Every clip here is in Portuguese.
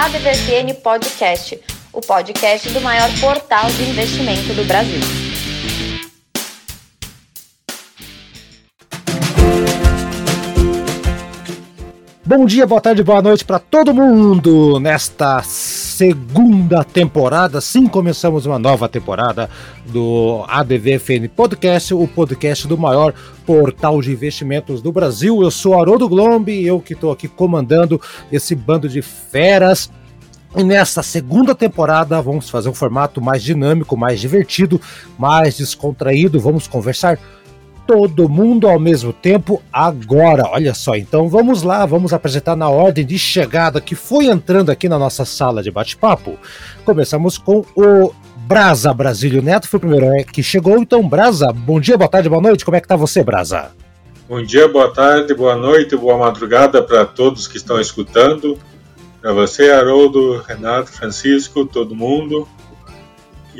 ADVFN Podcast, o podcast do maior portal de investimento do Brasil. Bom dia, boa tarde, boa noite para todo mundo nesta segunda temporada. Sim, começamos uma nova temporada do ADVFN Podcast, o podcast do maior portal de investimentos do Brasil. Eu sou Haroldo Glombi, eu que estou aqui comandando esse bando de feras. E nesta segunda temporada vamos fazer um formato mais dinâmico, mais divertido, mais descontraído. Vamos conversar todo mundo ao mesmo tempo agora. Olha só, então vamos lá, vamos apresentar na ordem de chegada que foi entrando aqui na nossa sala de bate-papo. Começamos com o Brasa Brasílio Neto, foi o primeiro que chegou. Então, Brasa, bom dia, boa tarde, boa noite. Como é que tá você, Brasa? Bom dia, boa tarde, boa noite, boa madrugada para todos que estão escutando. Para você, Haroldo, Renato, Francisco, todo mundo.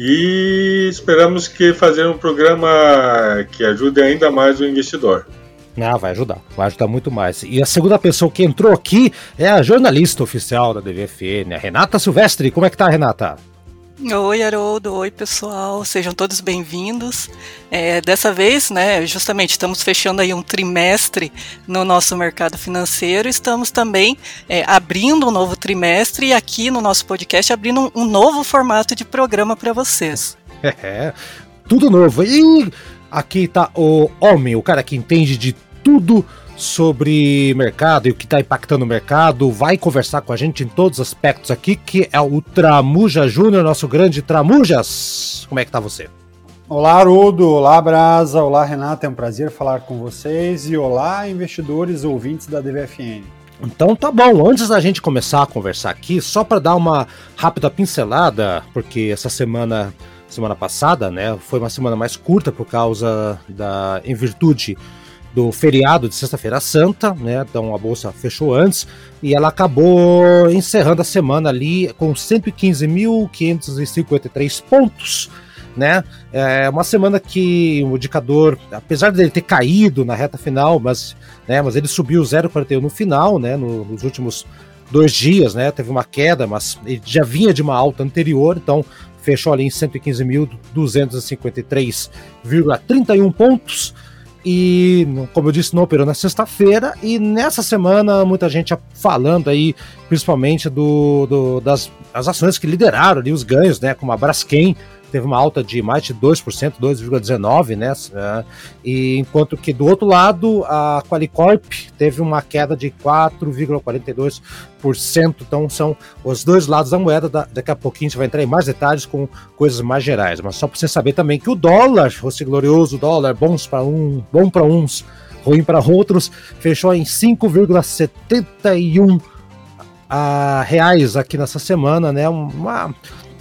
E esperamos que fazer um programa que ajude ainda mais o investidor. Ah, vai ajudar, vai ajudar muito mais. E a segunda pessoa que entrou aqui é a jornalista oficial da DVFN, a Renata Silvestre. Como é que tá, Renata? Oi, Haroldo. Oi, pessoal. Sejam todos bem-vindos. É, dessa vez, né, justamente estamos fechando aí um trimestre no nosso mercado financeiro. Estamos também é, abrindo um novo trimestre e aqui no nosso podcast abrindo um, um novo formato de programa para vocês. É, tudo novo. E aqui está o homem, o cara que entende de tudo sobre mercado e o que está impactando o mercado, vai conversar com a gente em todos os aspectos aqui, que é o Tramuja Júnior, nosso grande Tramujas. Como é que tá você? Olá, Haroldo. Olá, Brasa. Olá, Renata. É um prazer falar com vocês. E olá, investidores ouvintes da DVFN. Então tá bom, antes da gente começar a conversar aqui, só para dar uma rápida pincelada, porque essa semana, semana passada, né, foi uma semana mais curta por causa da em virtude do feriado de Sexta-feira Santa, né? Então a bolsa fechou antes e ela acabou encerrando a semana ali com 115.553 pontos. Né? É uma semana que o indicador, apesar dele ter caído na reta final, mas, né, mas ele subiu 0,41 no final, né, no, nos últimos dois dias, né, teve uma queda, mas ele já vinha de uma alta anterior, então fechou ali em 115.253,31 pontos. E, como eu disse, não operou na sexta-feira. E nessa semana, muita gente falando aí, principalmente do, do das as ações que lideraram ali os ganhos, né? Como a Braskem, teve uma alta de mais de 2%, 2,19%, né? E enquanto que do outro lado, a Qualicorp teve uma queda de 4,42%. Então são os dois lados da moeda. Daqui a pouquinho a gente vai entrar em mais detalhes com coisas mais gerais. Mas só para você saber também que o dólar, esse glorioso dólar, bons para um, bom para uns, ruim para outros, fechou em 5,71 a reais aqui nessa semana, né? Uma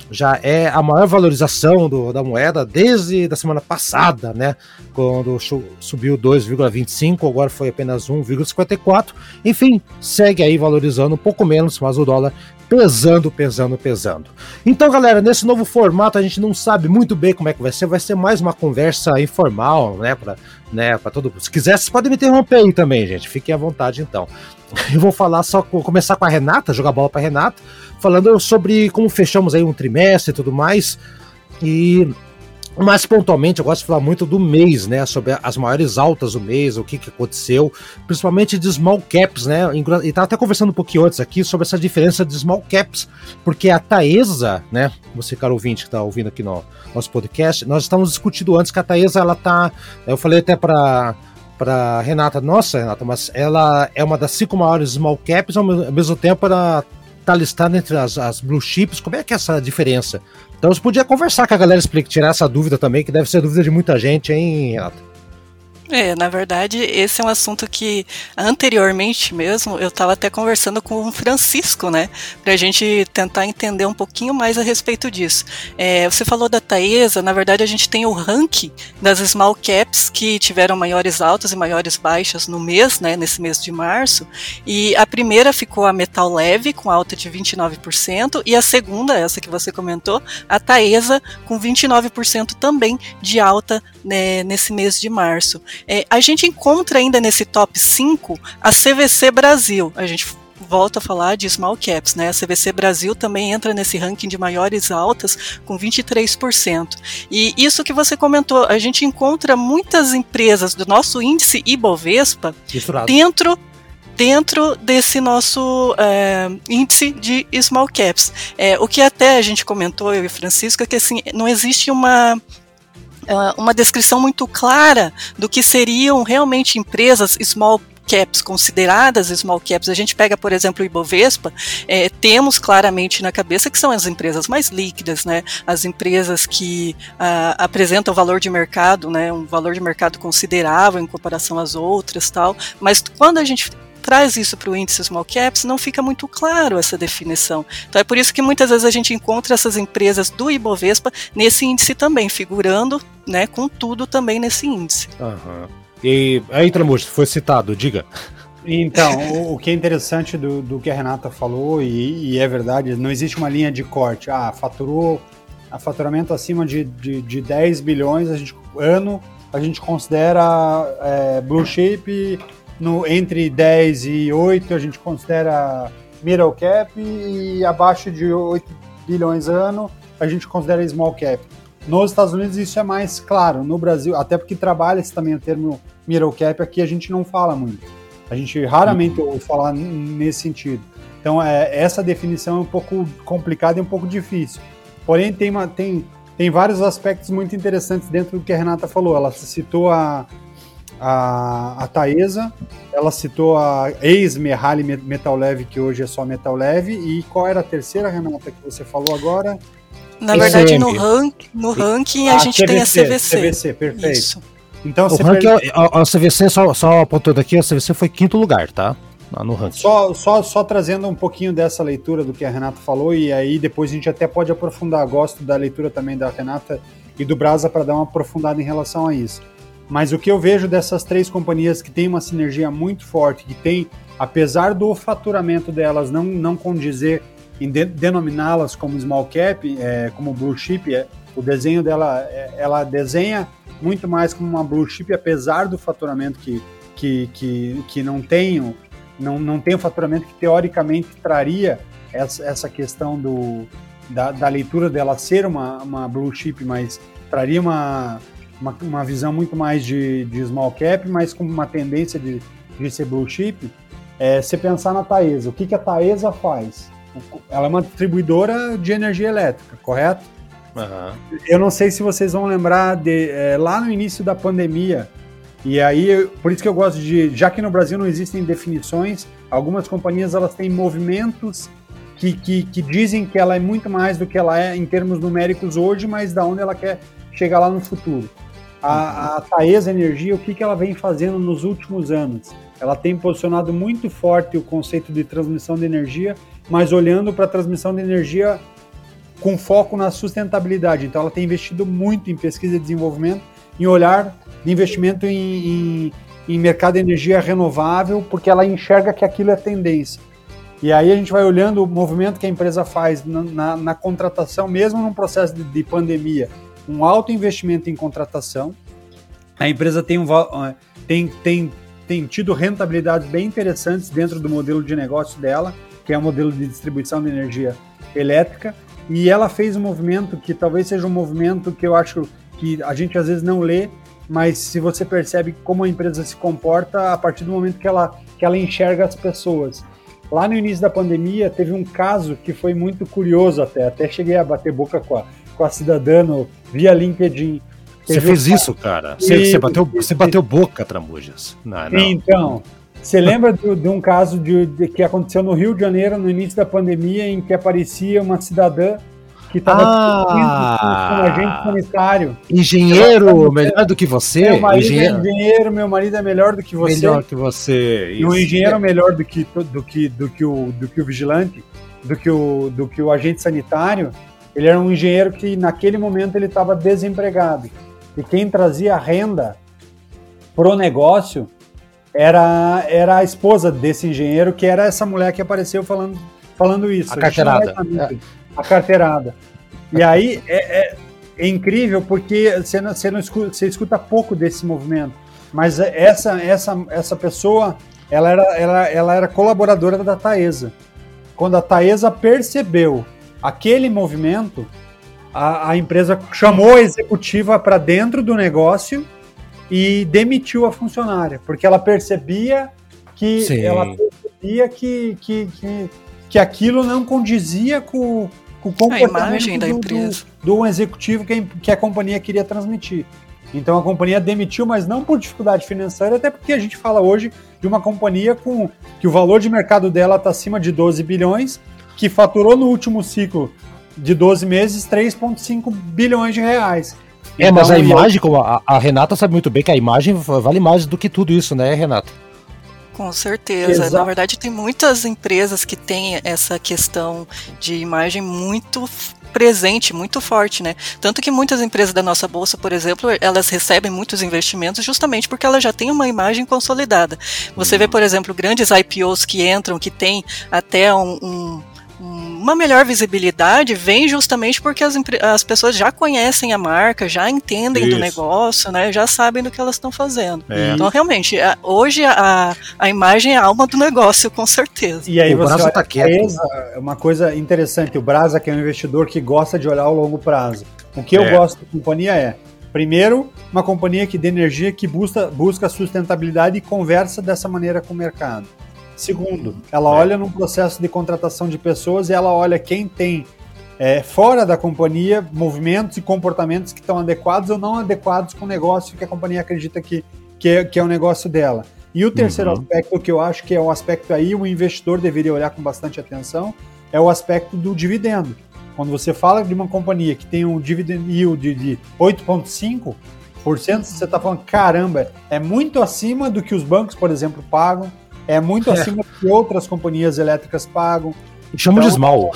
já é a maior valorização do, da moeda desde a semana passada, né? Quando subiu 2,25, agora foi apenas 1,54. Enfim, segue aí valorizando um pouco menos, mas o dólar pesando, pesando, pesando. Então, galera, nesse novo formato a gente não sabe muito bem como é que vai ser, vai ser mais uma conversa informal, né, para né, para todo Se quiser, vocês podem me interromper aí também, gente. Fiquem à vontade então. Eu vou falar só começar com a Renata, jogar bola para Renata falando sobre como fechamos aí um trimestre e tudo mais. E mais pontualmente, eu gosto de falar muito do mês, né? Sobre as maiores altas do mês, o que, que aconteceu, principalmente de small caps, né? E tava até conversando um pouquinho antes aqui sobre essa diferença de small caps, porque a Taesa, né? Você, cara ouvinte que tá ouvindo aqui no nosso podcast, nós estávamos discutindo antes que a Taesa, ela tá. Eu falei até para para Renata, nossa Renata, mas ela é uma das cinco maiores small caps, ao mesmo tempo ela tá listado entre as, as blue chips, como é que é essa diferença? Então você podia conversar com a galera, tirar essa dúvida também, que deve ser dúvida de muita gente, hein, Renato? É, na verdade, esse é um assunto que anteriormente mesmo eu estava até conversando com o Francisco, né? Para a gente tentar entender um pouquinho mais a respeito disso. É, você falou da Taesa, na verdade a gente tem o ranking das small caps que tiveram maiores altas e maiores baixas no mês, né? Nesse mês de março. E a primeira ficou a Metal Leve, com alta de 29%, e a segunda, essa que você comentou, a Taesa, com 29% também de alta né, nesse mês de março. É, a gente encontra ainda nesse top 5 a CVC Brasil. A gente volto a falar de small caps, né? A CVC Brasil também entra nesse ranking de maiores altas com 23%. E isso que você comentou, a gente encontra muitas empresas do nosso índice Ibovespa Misturado. dentro dentro desse nosso é, índice de small caps. É, o que até a gente comentou, eu e Francisco, é que assim, não existe uma é, uma descrição muito clara do que seriam realmente empresas small caps consideradas small caps, a gente pega, por exemplo, o Ibovespa, é, temos claramente na cabeça que são as empresas mais líquidas, né? As empresas que ah, apresentam valor de mercado, né? Um valor de mercado considerável em comparação às outras, tal. Mas quando a gente traz isso para o índice Small Caps, não fica muito claro essa definição. Então é por isso que muitas vezes a gente encontra essas empresas do Ibovespa nesse índice também, figurando né, com tudo também nesse índice. Uhum. E aí, Tramujo, foi citado, diga. Então, o, o, que é interessante do, do que a Renata falou, e, e, é verdade, não existe uma linha de corte. Ah, faturou a faturamento acima de, de, de 10 bilhões a gente, ano, a gente considera é, blue chip no, entre 10 e 8 a gente considera middle cap e abaixo de 8 bilhões ano a gente considera small cap. Nos Estados Unidos isso é mais claro, no Brasil, até porque trabalha-se também o termo middle cap, aqui a gente não fala muito. A gente raramente ouve falar nesse sentido. Então é, essa definição é um pouco complicada e um pouco difícil. Porém tem, uma, tem, tem vários aspectos muito interessantes dentro do que a Renata falou. Ela citou a, a, a Taesa, ela citou a ex-Merrali Metal Leve, que hoje é só Metal Leve, e qual era a terceira, Renata, que você falou agora? Na verdade, no, rank, no ranking a, a gente CVC, tem a CVC. CVC, perfeito. Isso. Então, o ranking, per... a, a, CVC, só, só apontando aqui, a CVC foi quinto lugar, tá? No ranking. Só, só, só trazendo um pouquinho dessa leitura do que a Renata falou, e aí depois a gente até pode aprofundar. Gosto da leitura também da Renata e do Brasa para dar uma aprofundada em relação a isso. Mas o que eu vejo dessas três companhias que têm uma sinergia muito forte, que tem, apesar do faturamento delas não, não condizer em de, denominá-las como small cap, é, como blue chip, é, o desenho dela, é, ela desenha muito mais como uma blue chip, apesar do faturamento que, que, que, que não tem não, não tem o faturamento que teoricamente traria essa, essa questão do, da, da leitura dela ser uma, uma blue chip, mas traria uma, uma, uma visão muito mais de, de small cap, mas com uma tendência de, de ser blue chip. É, você pensar na Taesa, o que, que a Taesa faz? Ela é uma distribuidora de energia elétrica, correto? Uhum. Eu não sei se vocês vão lembrar de é, lá no início da pandemia. E aí, por isso que eu gosto de, já que no Brasil não existem definições, algumas companhias elas têm movimentos que, que, que dizem que ela é muito mais do que ela é em termos numéricos hoje, mas da onde ela quer chegar lá no futuro. A, a Taesa Energia, o que, que ela vem fazendo nos últimos anos? Ela tem posicionado muito forte o conceito de transmissão de energia, mas olhando para a transmissão de energia com foco na sustentabilidade. Então, ela tem investido muito em pesquisa e desenvolvimento, em olhar de investimento em, em, em mercado de energia renovável, porque ela enxerga que aquilo é tendência. E aí a gente vai olhando o movimento que a empresa faz na, na, na contratação, mesmo num processo de, de, pandemia, um alto investimento em contratação. A empresa tem, um, tem, tem, tem tido rentabilidades bem interessantes dentro do modelo de negócio dela, que é o modelo de distribuição de energia elétrica. E ela fez um movimento que talvez seja um movimento que eu acho que a gente às vezes não lê, mas se você percebe como a empresa se comporta a partir do momento que ela, que ela enxerga as pessoas. Lá no início da pandemia, teve um caso que foi muito curioso até. Até cheguei a bater boca com a, com a cidadã no, via LinkedIn. Você fez um... isso, cara? Você, você, bateu, você bateu boca, Tramujas. Não, não. Então, você lembra de, de um caso de, de, que aconteceu no Rio de Janeiro, no início da pandemia, em que aparecia uma cidadã que estava ah, com um agente sanitário. Engenheiro melhor do que você? Meu marido engenheiro. é engenheiro, meu marido é melhor do que você. Melhor que você. E o engenheiro é melhor do que, do, que, do, que o, do que o vigilante, do que o, do que o agente sanitário. Ele era um engenheiro que naquele momento ele estava desempregado. E quem trazia renda pro negócio era, era a esposa desse engenheiro, que era essa mulher que apareceu falando, falando isso. A carteirada. A, a carteirada. E aí é, é, é, incrível porque você, não, você, não escuta, você escuta pouco desse movimento. Mas essa, essa, essa pessoa ela era, ela, ela era colaboradora da Taesa. Quando a Taesa percebeu aquele movimento, a, a empresa chamou a executiva para dentro do negócio e demitiu a funcionária, porque ela percebia que Sim. ela percebia que, que, que, que aquilo não condizia com, com o comportamento do, do, do, executivo que, que a companhia queria transmitir. Então a companhia demitiu, mas não por dificuldade financeira, até porque a gente fala hoje de uma companhia com que o valor de mercado dela está acima de 12 bilhões, que faturou no último ciclo de 12 meses 3,5 bilhões de reais. É, então, mas a imagem, como a, a, Renata sabe muito bem que a imagem vale mais do que tudo isso, né, Renata? Com certeza. Exato. Na verdade, tem muitas empresas que têm essa questão de imagem muito presente, muito forte, né? Tanto que muitas empresas da nossa bolsa, por exemplo, elas recebem muitos investimentos justamente porque elas já têm uma imagem consolidada. Você vê, uhum. por exemplo, grandes IPOs que entram, que têm até um, um uma melhor visibilidade vem justamente porque as, as pessoas já conhecem a marca, já entendem Isso. do negócio, né? Já sabem do que elas estão fazendo. É. Então, realmente, a, hoje a, a imagem é a alma do negócio, com certeza. E aí o você Brasa tá quieto. É uma coisa interessante, o Brasa que é um investidor que gosta de olhar ao longo prazo. O que é. eu gosto da companhia é, primeiro, uma companhia que de energia que busca, busca sustentabilidade e conversa dessa maneira com o mercado. Segundo, ela é. olha no processo de contratação de pessoas e ela olha quem tem é, fora da companhia movimentos e comportamentos que estão adequados ou não adequados com o negócio que a companhia acredita que, que, é, que é o negócio dela. E o terceiro uhum. aspecto que eu acho que é o aspecto aí o investidor deveria olhar com bastante atenção é o aspecto do dividendo. Quando você fala de uma companhia que tem um dividend yield de 8,5%, você está falando, caramba, é muito acima do que os bancos, por exemplo, pagam, é muito é. acima do que outras companhias elétricas pagam. Chamamos então, de small.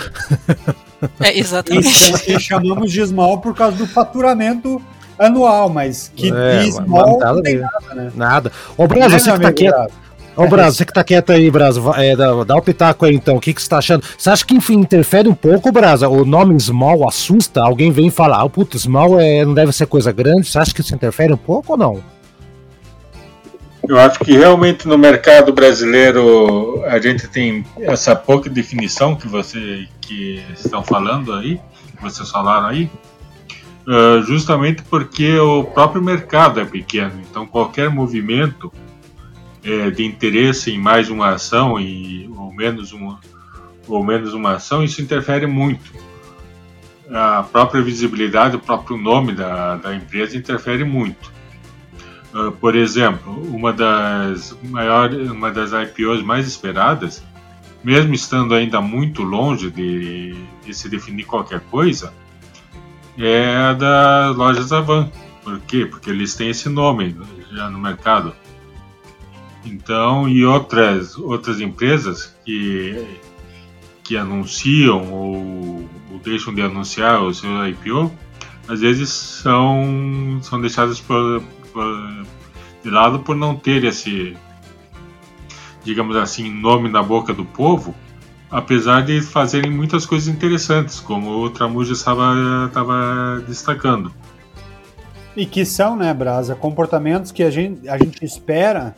É, exatamente. E, chamamos de small por causa do faturamento anual, mas que é, small nada não tem nada, né? Nada. Ô, Brasil, você que tá quieto. Ô, Brasil, você que tá quieto aí, Brasil, é, dá, dá o pitaco aí então, o que, que você tá achando? Você acha que enfim, interfere um pouco, Brasa? O nome Small assusta? Alguém vem falar, ah, puto, Small é, não deve ser coisa grande, você acha que isso interfere um pouco ou não? Eu acho que realmente no mercado brasileiro a gente tem essa pouca definição que você que estão falando aí, que vocês falaram aí, uh, justamente porque o próprio mercado é pequeno. Então qualquer movimento é, de interesse em mais uma ação e ou menos uma ou menos uma ação, isso interfere muito. A própria visibilidade, o próprio nome da, da empresa interfere muito. Uh, por exemplo, uma das maiores, uma das IPOs mais esperadas, mesmo estando ainda muito longe de, de se definir qualquer coisa, é a das lojas Avan. Por quê? Porque eles têm esse nome já no mercado. Então, e outras outras empresas que que anunciam ou, ou deixam de anunciar o seu IPO, às vezes são são deixadas por de lado por não ter esse, digamos assim, nome na boca do povo, apesar de fazerem muitas coisas interessantes, como o Tramuja estava, estava destacando. E que são, né, Brasa, comportamentos que a gente, a gente espera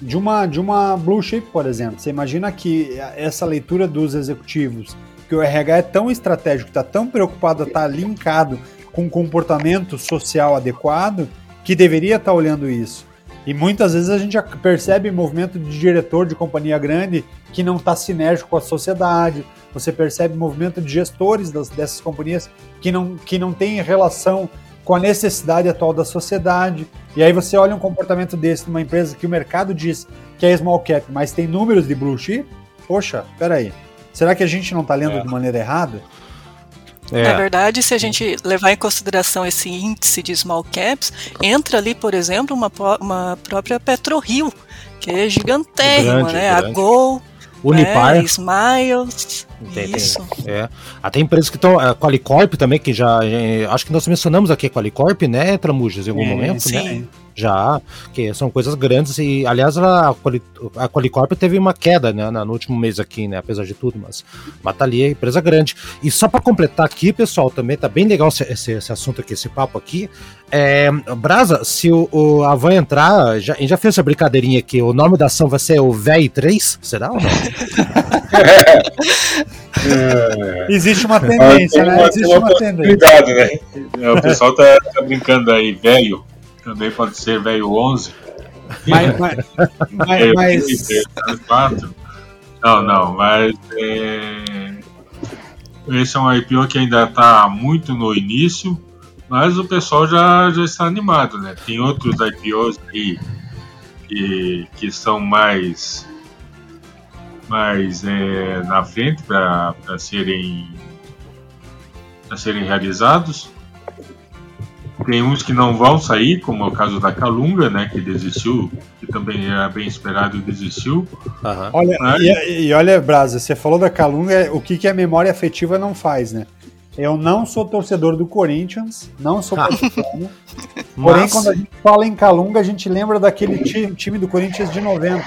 de uma, de uma blue chip, por exemplo. Você imagina que essa leitura dos executivos, que o RH é tão estratégico, está tão preocupado a estar tá linkado com um comportamento social adequado, que deveria estar tá olhando isso. E muitas vezes a gente percebe movimento de diretor de companhia grande que não está sinérgico com a sociedade. Você percebe movimento de gestores das, dessas companhias que não, que não tem relação com a necessidade atual da sociedade. E aí você olha um comportamento desse numa empresa que o mercado diz que é small cap, mas tem números de blue chip. Poxa, peraí. Será que a gente não está lendo é. de maneira errada? É. Na verdade, se a gente levar em consideração esse índice de small caps, entra ali, por exemplo, uma, uma própria PetroRio, que é gigantérrima, grande, né? Grande. A Gol, Unipar. É, Smiles. Isso. É. Até empresas que estão. A Qualicorp também, que já. Acho que nós mencionamos aqui a Qualicorp, né, Tramujas, em algum momento, sim. né? Já, que são coisas grandes e, aliás, a, a Qualicorp teve uma queda né, no último mês aqui, né, apesar de tudo, mas, mas tá ali é empresa grande. E só para completar aqui, pessoal, também tá bem legal esse, esse, esse assunto aqui, esse papo aqui. É, Brasa, se o, o a Van entrar, já, a gente já fez essa brincadeirinha aqui, o nome da ação vai ser o VEI 3, será ou não? é. Existe uma tendência, né? Existe uma, uma tendência. Né? O pessoal tá, tá brincando aí, velho também pode ser velho 11. Mas, mas, mas, mas... Não, não, mas é... esse é um IPO que ainda está muito no início, mas o pessoal já, já está animado, né? Tem outros IPOs aí que, que são mais, mais é, na frente para serem, serem realizados. Tem uns que não vão sair, como é o caso da Calunga, né, que desistiu, que também era bem esperado e desistiu. Uhum. Olha, Mas... e, e, olha, Brasa, você falou da Calunga, o que, que a memória afetiva não faz, né? Eu não sou torcedor do Corinthians, não sou ah. Porém, quando a gente fala em Calunga, a gente lembra daquele time, time do Corinthians de 90,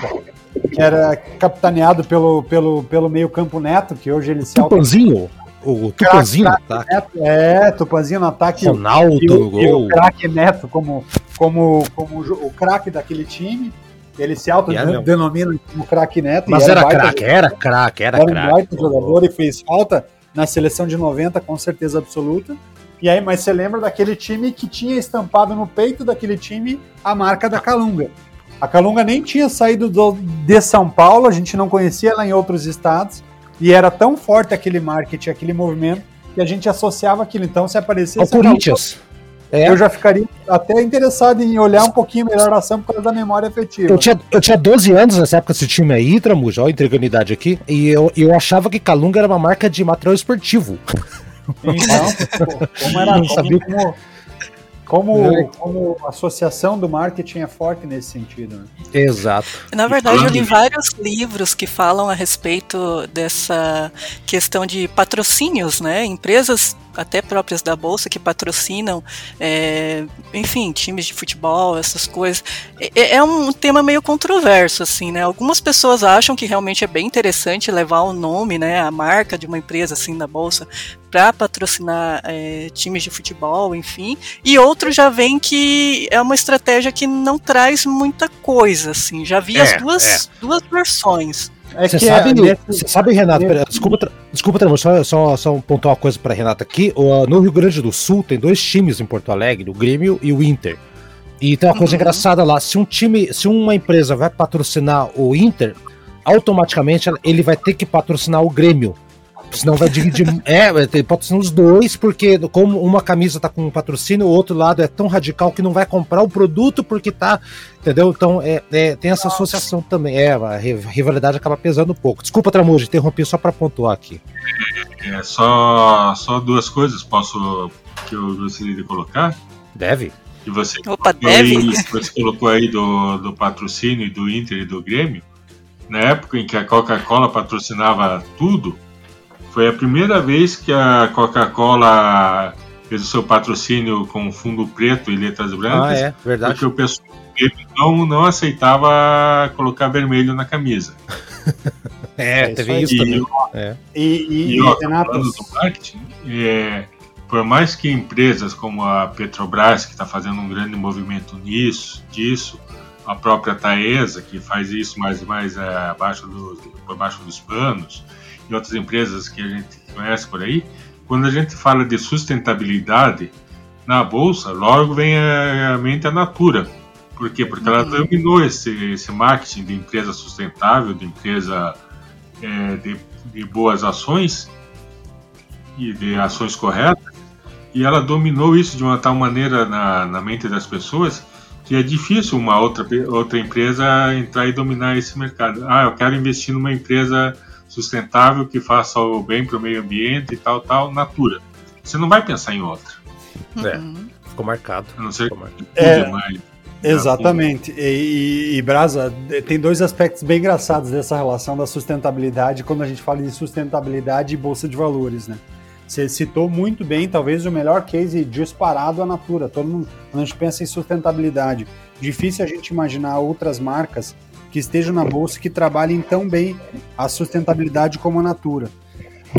que era capitaneado pelo, pelo, pelo meio-campo Neto, que hoje ele se Tupanzinho? O Tupanzinho no ataque. Neto, é, Tupanzinho no ataque. Ronaldo no gol. E o craque Neto como, como, como o craque daquele time. Ele se autodenomina é como craque Neto. Mas era craque, era craque, era craque. Era um baita jogador e fez falta na seleção de 90, com certeza absoluta. E aí, mas você lembra daquele time que tinha estampado no peito daquele time a marca da Calunga. A Calunga nem tinha saído do, de São Paulo, a gente não conhecia ela em outros estados. E era tão forte aquele marketing, aquele movimento, que a gente associava aquilo. Então, se aparecesse. O Corinthians. É. Eu já ficaria até interessado em olhar um pouquinho melhor a ação por causa da memória afetiva. Eu tinha, eu tinha 12 anos nessa época, esse time aí, Tramuja, olha a integridade aqui, e eu, eu achava que Calunga era uma marca de material esportivo. Então, como era, não sabia como, como, é. como associação do marketing é forte nesse sentido. Né? Exato. Na verdade, eu li vários livros que falam a respeito dessa questão de patrocínios, né? Empresas até próprias da bolsa que patrocinam, é, enfim, times de futebol, essas coisas. É, é, um tema meio controverso, assim, né? Algumas pessoas acham que realmente é bem interessante levar o nome, né, a marca de uma empresa assim da bolsa para patrocinar é, times de futebol, enfim. E outros já veem que é uma estratégia que não traz muita coisa, assim. Já vi as é, duas, é. duas versões. É você sabe, é, nesse, sabe, Renato, pera, desculpa, desculpa só, só, só pontuar uma coisa para Renata aqui. No Rio Grande do Sul tem dois times em Porto Alegre, o Grêmio e o Inter. E tem uma coisa uhum. engraçada lá, se um time, se uma empresa vai patrocinar o Inter, automaticamente ele vai ter que patrocinar o Grêmio. Senão vai dividir. é, pode ser os dois, porque como uma camisa tá com um patrocínio, o outro lado é tão radical que não vai comprar o produto porque tá. Entendeu? Então é, é tem essa associação também. É, a rivalidade acaba pesando um pouco. Desculpa, Tramujo, interrompi só para pontuar aqui. É, só, só duas coisas posso que eu gostaria de colocar. Deve. Que você, Opa, deve. Aí, você colocou aí do, do patrocínio do Inter e do Grêmio. Na época em que a Coca-Cola patrocinava tudo, foi a primeira vez que a Coca-Cola fez o seu patrocínio com fundo preto e letras brancas. Ah, é, verdade. Porque o pessoal não, não aceitava colocar vermelho na camisa. é, é, teve isso, também. É. E, e, e, ó, falando do marketing, é, por mais que empresas como a Petrobras, que está fazendo um grande movimento nisso, disso, a própria Taesa, que faz isso mais mais é, abaixo do, por baixo dos panos, e outras empresas que a gente conhece por aí, quando a gente fala de sustentabilidade na bolsa, logo vem à mente a Natura. Por quê? Porque ela uhum. dominou esse, esse marketing de empresa sustentável, de empresa é, de, de boas ações e de ações corretas, e ela dominou isso de uma tal maneira na, na mente das pessoas que é difícil uma outra, outra empresa entrar e dominar esse mercado. Ah, eu quero investir numa empresa sustentável que faça o bem para o meio ambiente e tal, tal, natura. Você não vai pensar em outra. É, uhum. ficou marcado. A não ser que é, mais. Exatamente. E, e, e, Brasa, tem dois aspectos bem engraçados dessa relação da sustentabilidade quando a gente fala de sustentabilidade e bolsa de valores, né? Você citou muito bem, talvez o melhor case disparado a Natura. Todo mundo, quando a gente pensa em sustentabilidade, difícil a gente imaginar outras marcas que estejam na bolsa que trabalhem tão bem a sustentabilidade como a Natura.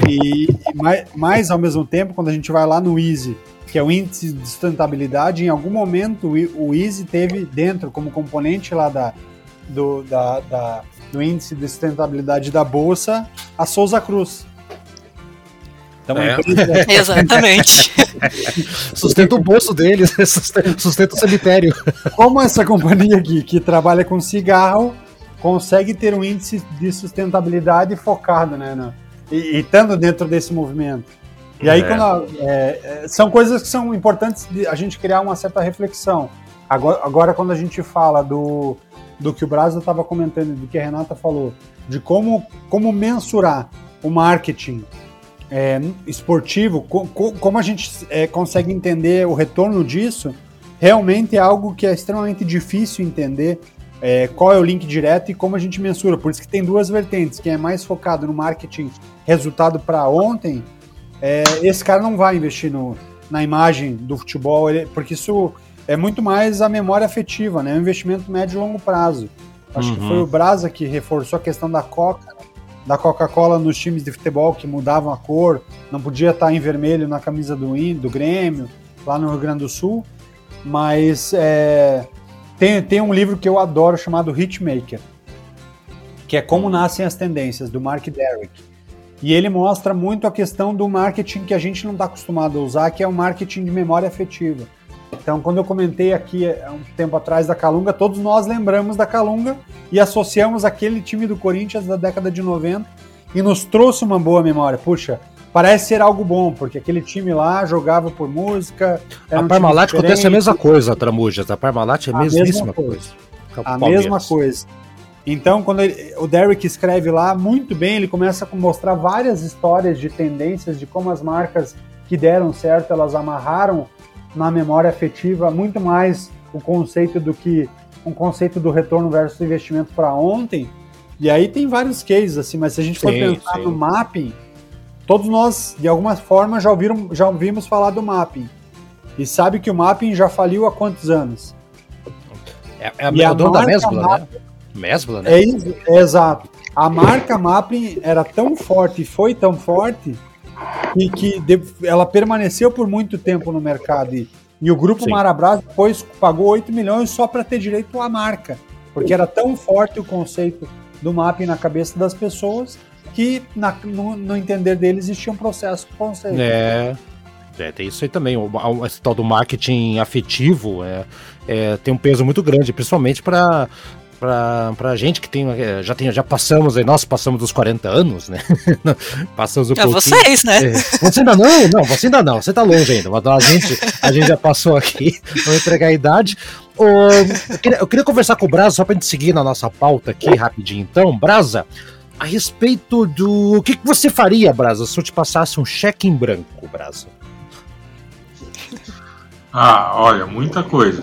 E, e mais, mais, ao mesmo tempo, quando a gente vai lá no Easy, que é o índice de sustentabilidade, em algum momento o Easy teve dentro, como componente lá da, do, da, da, do índice de sustentabilidade da Bolsa, a Souza Cruz. Então, é. Empresa... Exatamente. sustenta o bolso deles, sustenta o cemitério. Como essa companhia aqui, que trabalha com cigarro, consegue ter um índice de sustentabilidade focado, né? No, e, e estando dentro desse movimento. E aí, é. quando, é, é, são coisas que são importantes de a gente criar uma certa reflexão. Agora, agora quando a gente fala do, do que o Brasil estava comentando, do que a Renata falou, de como, como mensurar o marketing é, esportivo, co, co, como a gente é, consegue entender o retorno disso, realmente é algo que é extremamente difícil entender é, qual é o link direto e como a gente mensura. Por isso que tem duas vertentes. Quem é mais focado no marketing resultado para ontem, é, esse cara não vai investir no, na imagem do futebol, ele, porque isso é muito mais a memória afetiva, né? É um investimento médio e longo prazo. Acho uhum. que foi o Brasa que reforçou a questão da Coca, da Coca-Cola nos times de futebol que mudavam a cor, não podia estar em vermelho na camisa do, do Grêmio, lá no Rio Grande do Sul. Mas é, tem, tem um livro que eu adoro chamado Hitmaker, que é Como Nascem as Tendências, do Mark Derrick. E ele mostra muito a questão do marketing que a gente não está acostumado a usar, que é o marketing de memória afetiva. Então, quando eu comentei aqui há um tempo atrás da Calunga, todos nós lembramos da Calunga e associamos aquele time do Corinthians da década de 90 e nos trouxe uma boa memória. Puxa, parece ser algo bom, porque aquele time lá jogava por música. A um Parmalat acontece a mesma coisa, Tramujas. A Parmalat é a mesmíssima coisa. coisa. A mesma coisa. Então, quando ele, o Derek escreve lá muito bem, ele começa a mostrar várias histórias de tendências de como as marcas que deram certo, elas amarraram na memória afetiva muito mais o conceito do que um conceito do retorno versus investimento para ontem. E aí tem vários cases assim, mas se a gente for sim, pensar sim. no mapping, Todos nós, de alguma forma, já, ouviram, já ouvimos falar do mapping. E sabe que o mapping já faliu há quantos anos? É, é a, a dono da Mesbla, né? Mesbla, né? É, isso, é exato. A marca mapping era tão forte e foi tão forte que, que de, ela permaneceu por muito tempo no mercado. E, e o grupo Sim. Marabras depois pagou 8 milhões só para ter direito à marca. Porque era tão forte o conceito do mapping na cabeça das pessoas que na, no, no, entender dele existia um processo conceito. É. É, tem isso aí também. O, esse tal do marketing afetivo é, é tem um peso muito grande, principalmente para pra, pra gente que tem, é, já, tem, já passamos aí, nós passamos dos 40 anos, né? passamos um é pouquinho. vocês, né? É, você ainda não? Não, você ainda não, você tá longe ainda, mas a gente, a gente já passou aqui, vamos entregar a idade. eu, queria, eu queria conversar com o Brasa, só pra gente seguir na nossa pauta aqui, rapidinho então. Brasa, a respeito do. O que, que você faria, Brasa, se eu te passasse um cheque em branco, Brasa? Ah, olha, muita coisa.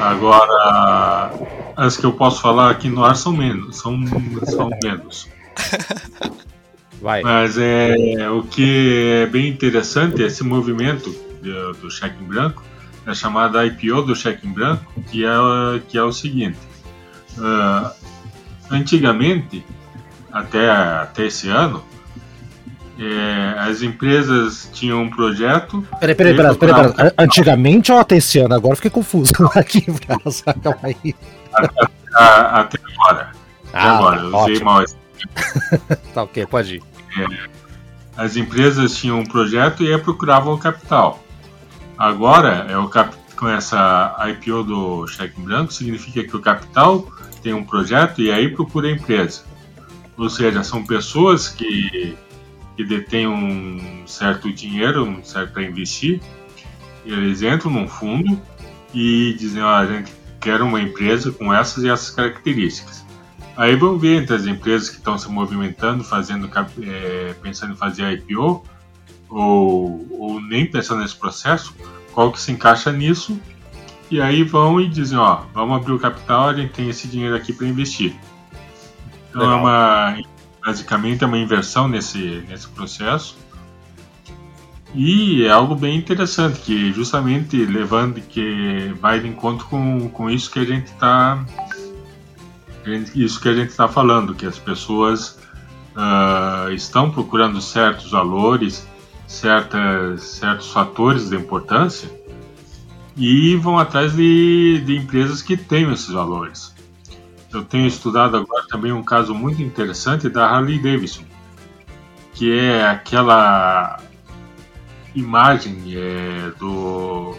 Agora, as que eu posso falar aqui no ar são menos, são, são menos. Vai. Mas é o que é bem interessante esse movimento do, do cheque em branco, é chamada IPO do cheque em branco, que é, que é o seguinte: uh, antigamente até, até esse ano, é, as empresas tinham um projeto. Peraí, peraí, peraí, peraí, peraí. Antigamente ou até esse ano? Agora fiquei confuso aqui, calma aí. Até, até agora. Até ah, agora, eu usei mal esse. tá ok, pode ir. É, as empresas tinham um projeto e procuravam capital. Agora, é o cap... com essa IPO do cheque branco, significa que o capital tem um projeto e aí procura a empresa. Ou seja, são pessoas que, que detêm um certo dinheiro, um certo para investir, eles entram num fundo e dizem, ah, a gente quer uma empresa com essas e essas características. Aí vão ver entre as empresas que estão se movimentando, fazendo, é, pensando em fazer IPO, ou, ou nem pensando nesse processo, qual que se encaixa nisso, e aí vão e dizem, ó, vamos abrir o capital, a gente tem esse dinheiro aqui para investir. Então é uma basicamente é uma inversão nesse, nesse processo. E é algo bem interessante, que justamente levando que vai de encontro com, com isso que a gente está isso que a gente está falando, que as pessoas uh, estão procurando certos valores, certas, certos fatores de importância e vão atrás de, de empresas que tenham esses valores. Eu tenho estudado agora também um caso muito interessante da Harley Davidson, que é aquela imagem é, do,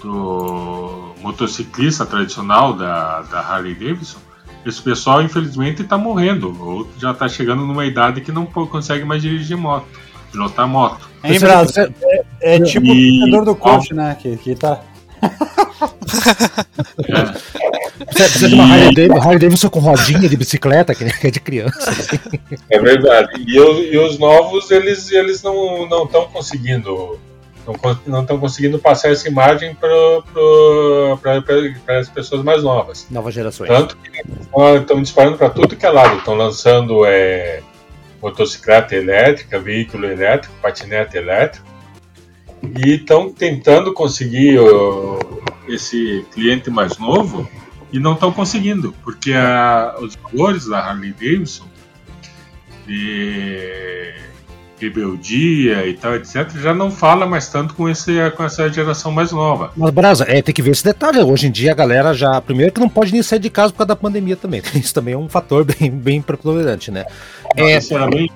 do motociclista tradicional da, da Harley Davidson. Esse pessoal, infelizmente, está morrendo, ou já está chegando numa idade que não consegue mais dirigir moto, pilotar moto. É, em Brasil, é, é tipo e... o do coach, né? Que, que tá. é. Precisa de uma Harley Davidson, Harley Davidson com rodinha de bicicleta, que é de criança. Assim. É verdade. E, e, os novos, eles, eles não estão conseguindo. Não estão conseguindo passar essa imagem para as pessoas mais novas. Novas gerações. Tanto que estão disparando para tudo que é lado. Estão lançando é, motocicleta elétrica, veículo elétrico, patinete elétrico. E estão tentando conseguir esse cliente mais novo e não estão conseguindo, porque a, os valores da Harley Davidson de rebeldia e tal, etc., já não fala mais tanto com, esse, com essa geração mais nova. Mas, Brasa, é, tem que ver esse detalhe. Hoje em dia a galera já. Primeiro que não pode nem sair de casa por causa da pandemia também. Isso também é um fator bem, bem preponderante, né? é, sinceramente,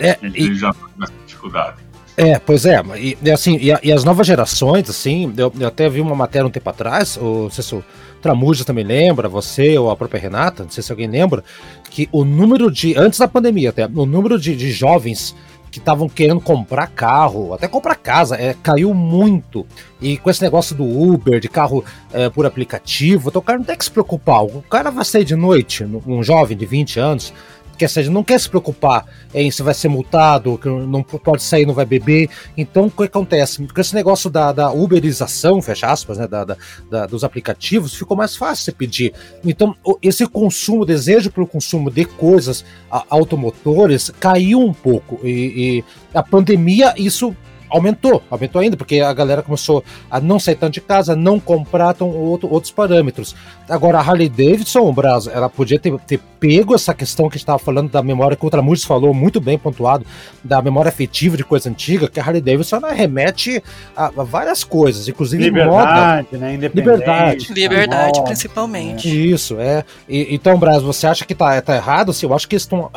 é, e, já tem essa dificuldade. É, pois é, e, assim, e, e, as novas gerações, assim, eu, eu, até vi uma matéria um tempo atrás, ou não sei se o Tramujas também lembra, você ou a própria Renata, não sei se alguém lembra, que o número de, antes da pandemia até, o número de, de jovens que estavam querendo comprar carro, até comprar casa, é, caiu muito. E com esse negócio do Uber, de carro é, por aplicativo, então o cara não tem que se preocupar. O cara vai sair de noite, um jovem de 20 anos, quer seja, não quer se preocupar em se vai ser multado, que não pode sair, não vai beber. Então, o que acontece? Com esse negócio da, da uberização, fecha aspas, né, da, da, dos aplicativos, ficou mais fácil você pedir. Então, esse consumo, desejo pelo consumo de coisas automotores caiu um pouco. E, e a pandemia, isso aumentou, aumentou ainda, porque a galera começou a não sair tanto de casa, não comprar tão, outro, outros parâmetros. Agora, a Harley Davidson, o Brasil, ela podia ter, ter pego essa questão que a gente estava falando da memória, que o Ultramuros falou, muito bem pontuado, da memória afetiva de coisa antiga, que a Harley Davidson ela remete a, a várias coisas, inclusive liberdade, moda. Né? Liberdade. Liberdade, principalmente. Isso, é. E, então, Brasil, você acha que tá, tá errado? Assim, eu acho que eles estão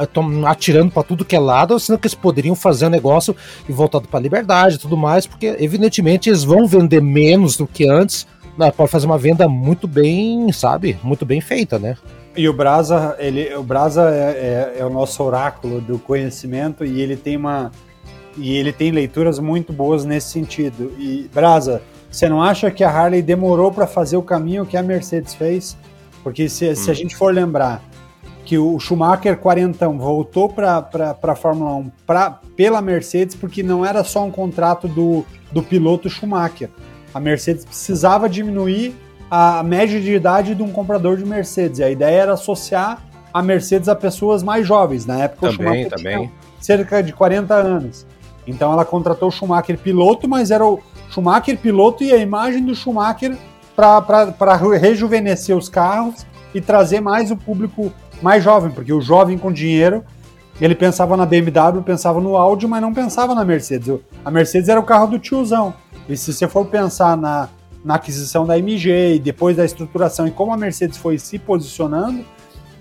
atirando para tudo que é lado, sendo que eles poderiam fazer um negócio e voltado para liberdade e tudo mais, porque evidentemente eles vão vender menos do que antes, né, pode fazer uma venda muito bem, sabe, muito bem feita, né? E o Brasa, ele, o Brasa é, é, é, o nosso oráculo do conhecimento e ele tem uma e ele tem leituras muito boas nesse sentido. E Brasa, você não acha que a Harley demorou para fazer o caminho que a Mercedes fez? Porque se, hum. se a hum. gente for lembrar que o Schumacher quarentão voltou para a Fórmula 1 pra, pela Mercedes porque não era só um contrato do, do piloto Schumacher. A Mercedes precisava diminuir a média de idade de um comprador de Mercedes. E a ideia era associar a Mercedes a pessoas mais jovens. Na época, também, o Schumacher também. tinha cerca de 40 anos. Então ela contratou o Schumacher piloto, mas era o Schumacher piloto e a imagem do Schumacher para rejuvenescer os carros e trazer mais o público mais jovem, porque o jovem com dinheiro ele pensava na BMW, pensava no Audi, mas não pensava na Mercedes. A Mercedes era o carro do tiozão. E se você for pensar na, na aquisição da MG e depois da estruturação e como a Mercedes foi se posicionando.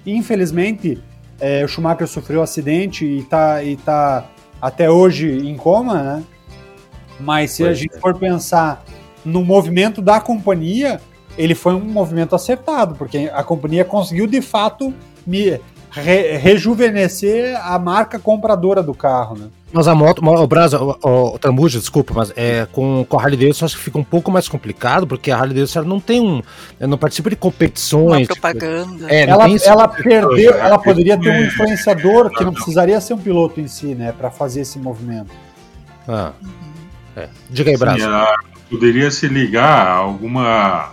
Infelizmente, é, o Schumacher sofreu um acidente e está e tá até hoje em coma, né? Mas se pois a gente é. for pensar no movimento da companhia, ele foi um movimento acertado, porque a companhia conseguiu de fato me re, rejuvenescer a marca compradora do carro, né? Mas a moto, o Brasa, o, o, o desculpa, mas é, com, com a Harley Davidson acho que fica um pouco mais complicado, porque a Harley Davidson não tem um. não participa de competições. Uma propaganda. Tipo, é, ela ela perdeu, ela poderia ter um influenciador que não precisaria ser um piloto em si, né, para fazer esse movimento. Ah. É. Diga aí, Brasa. Sim, poderia se ligar a alguma,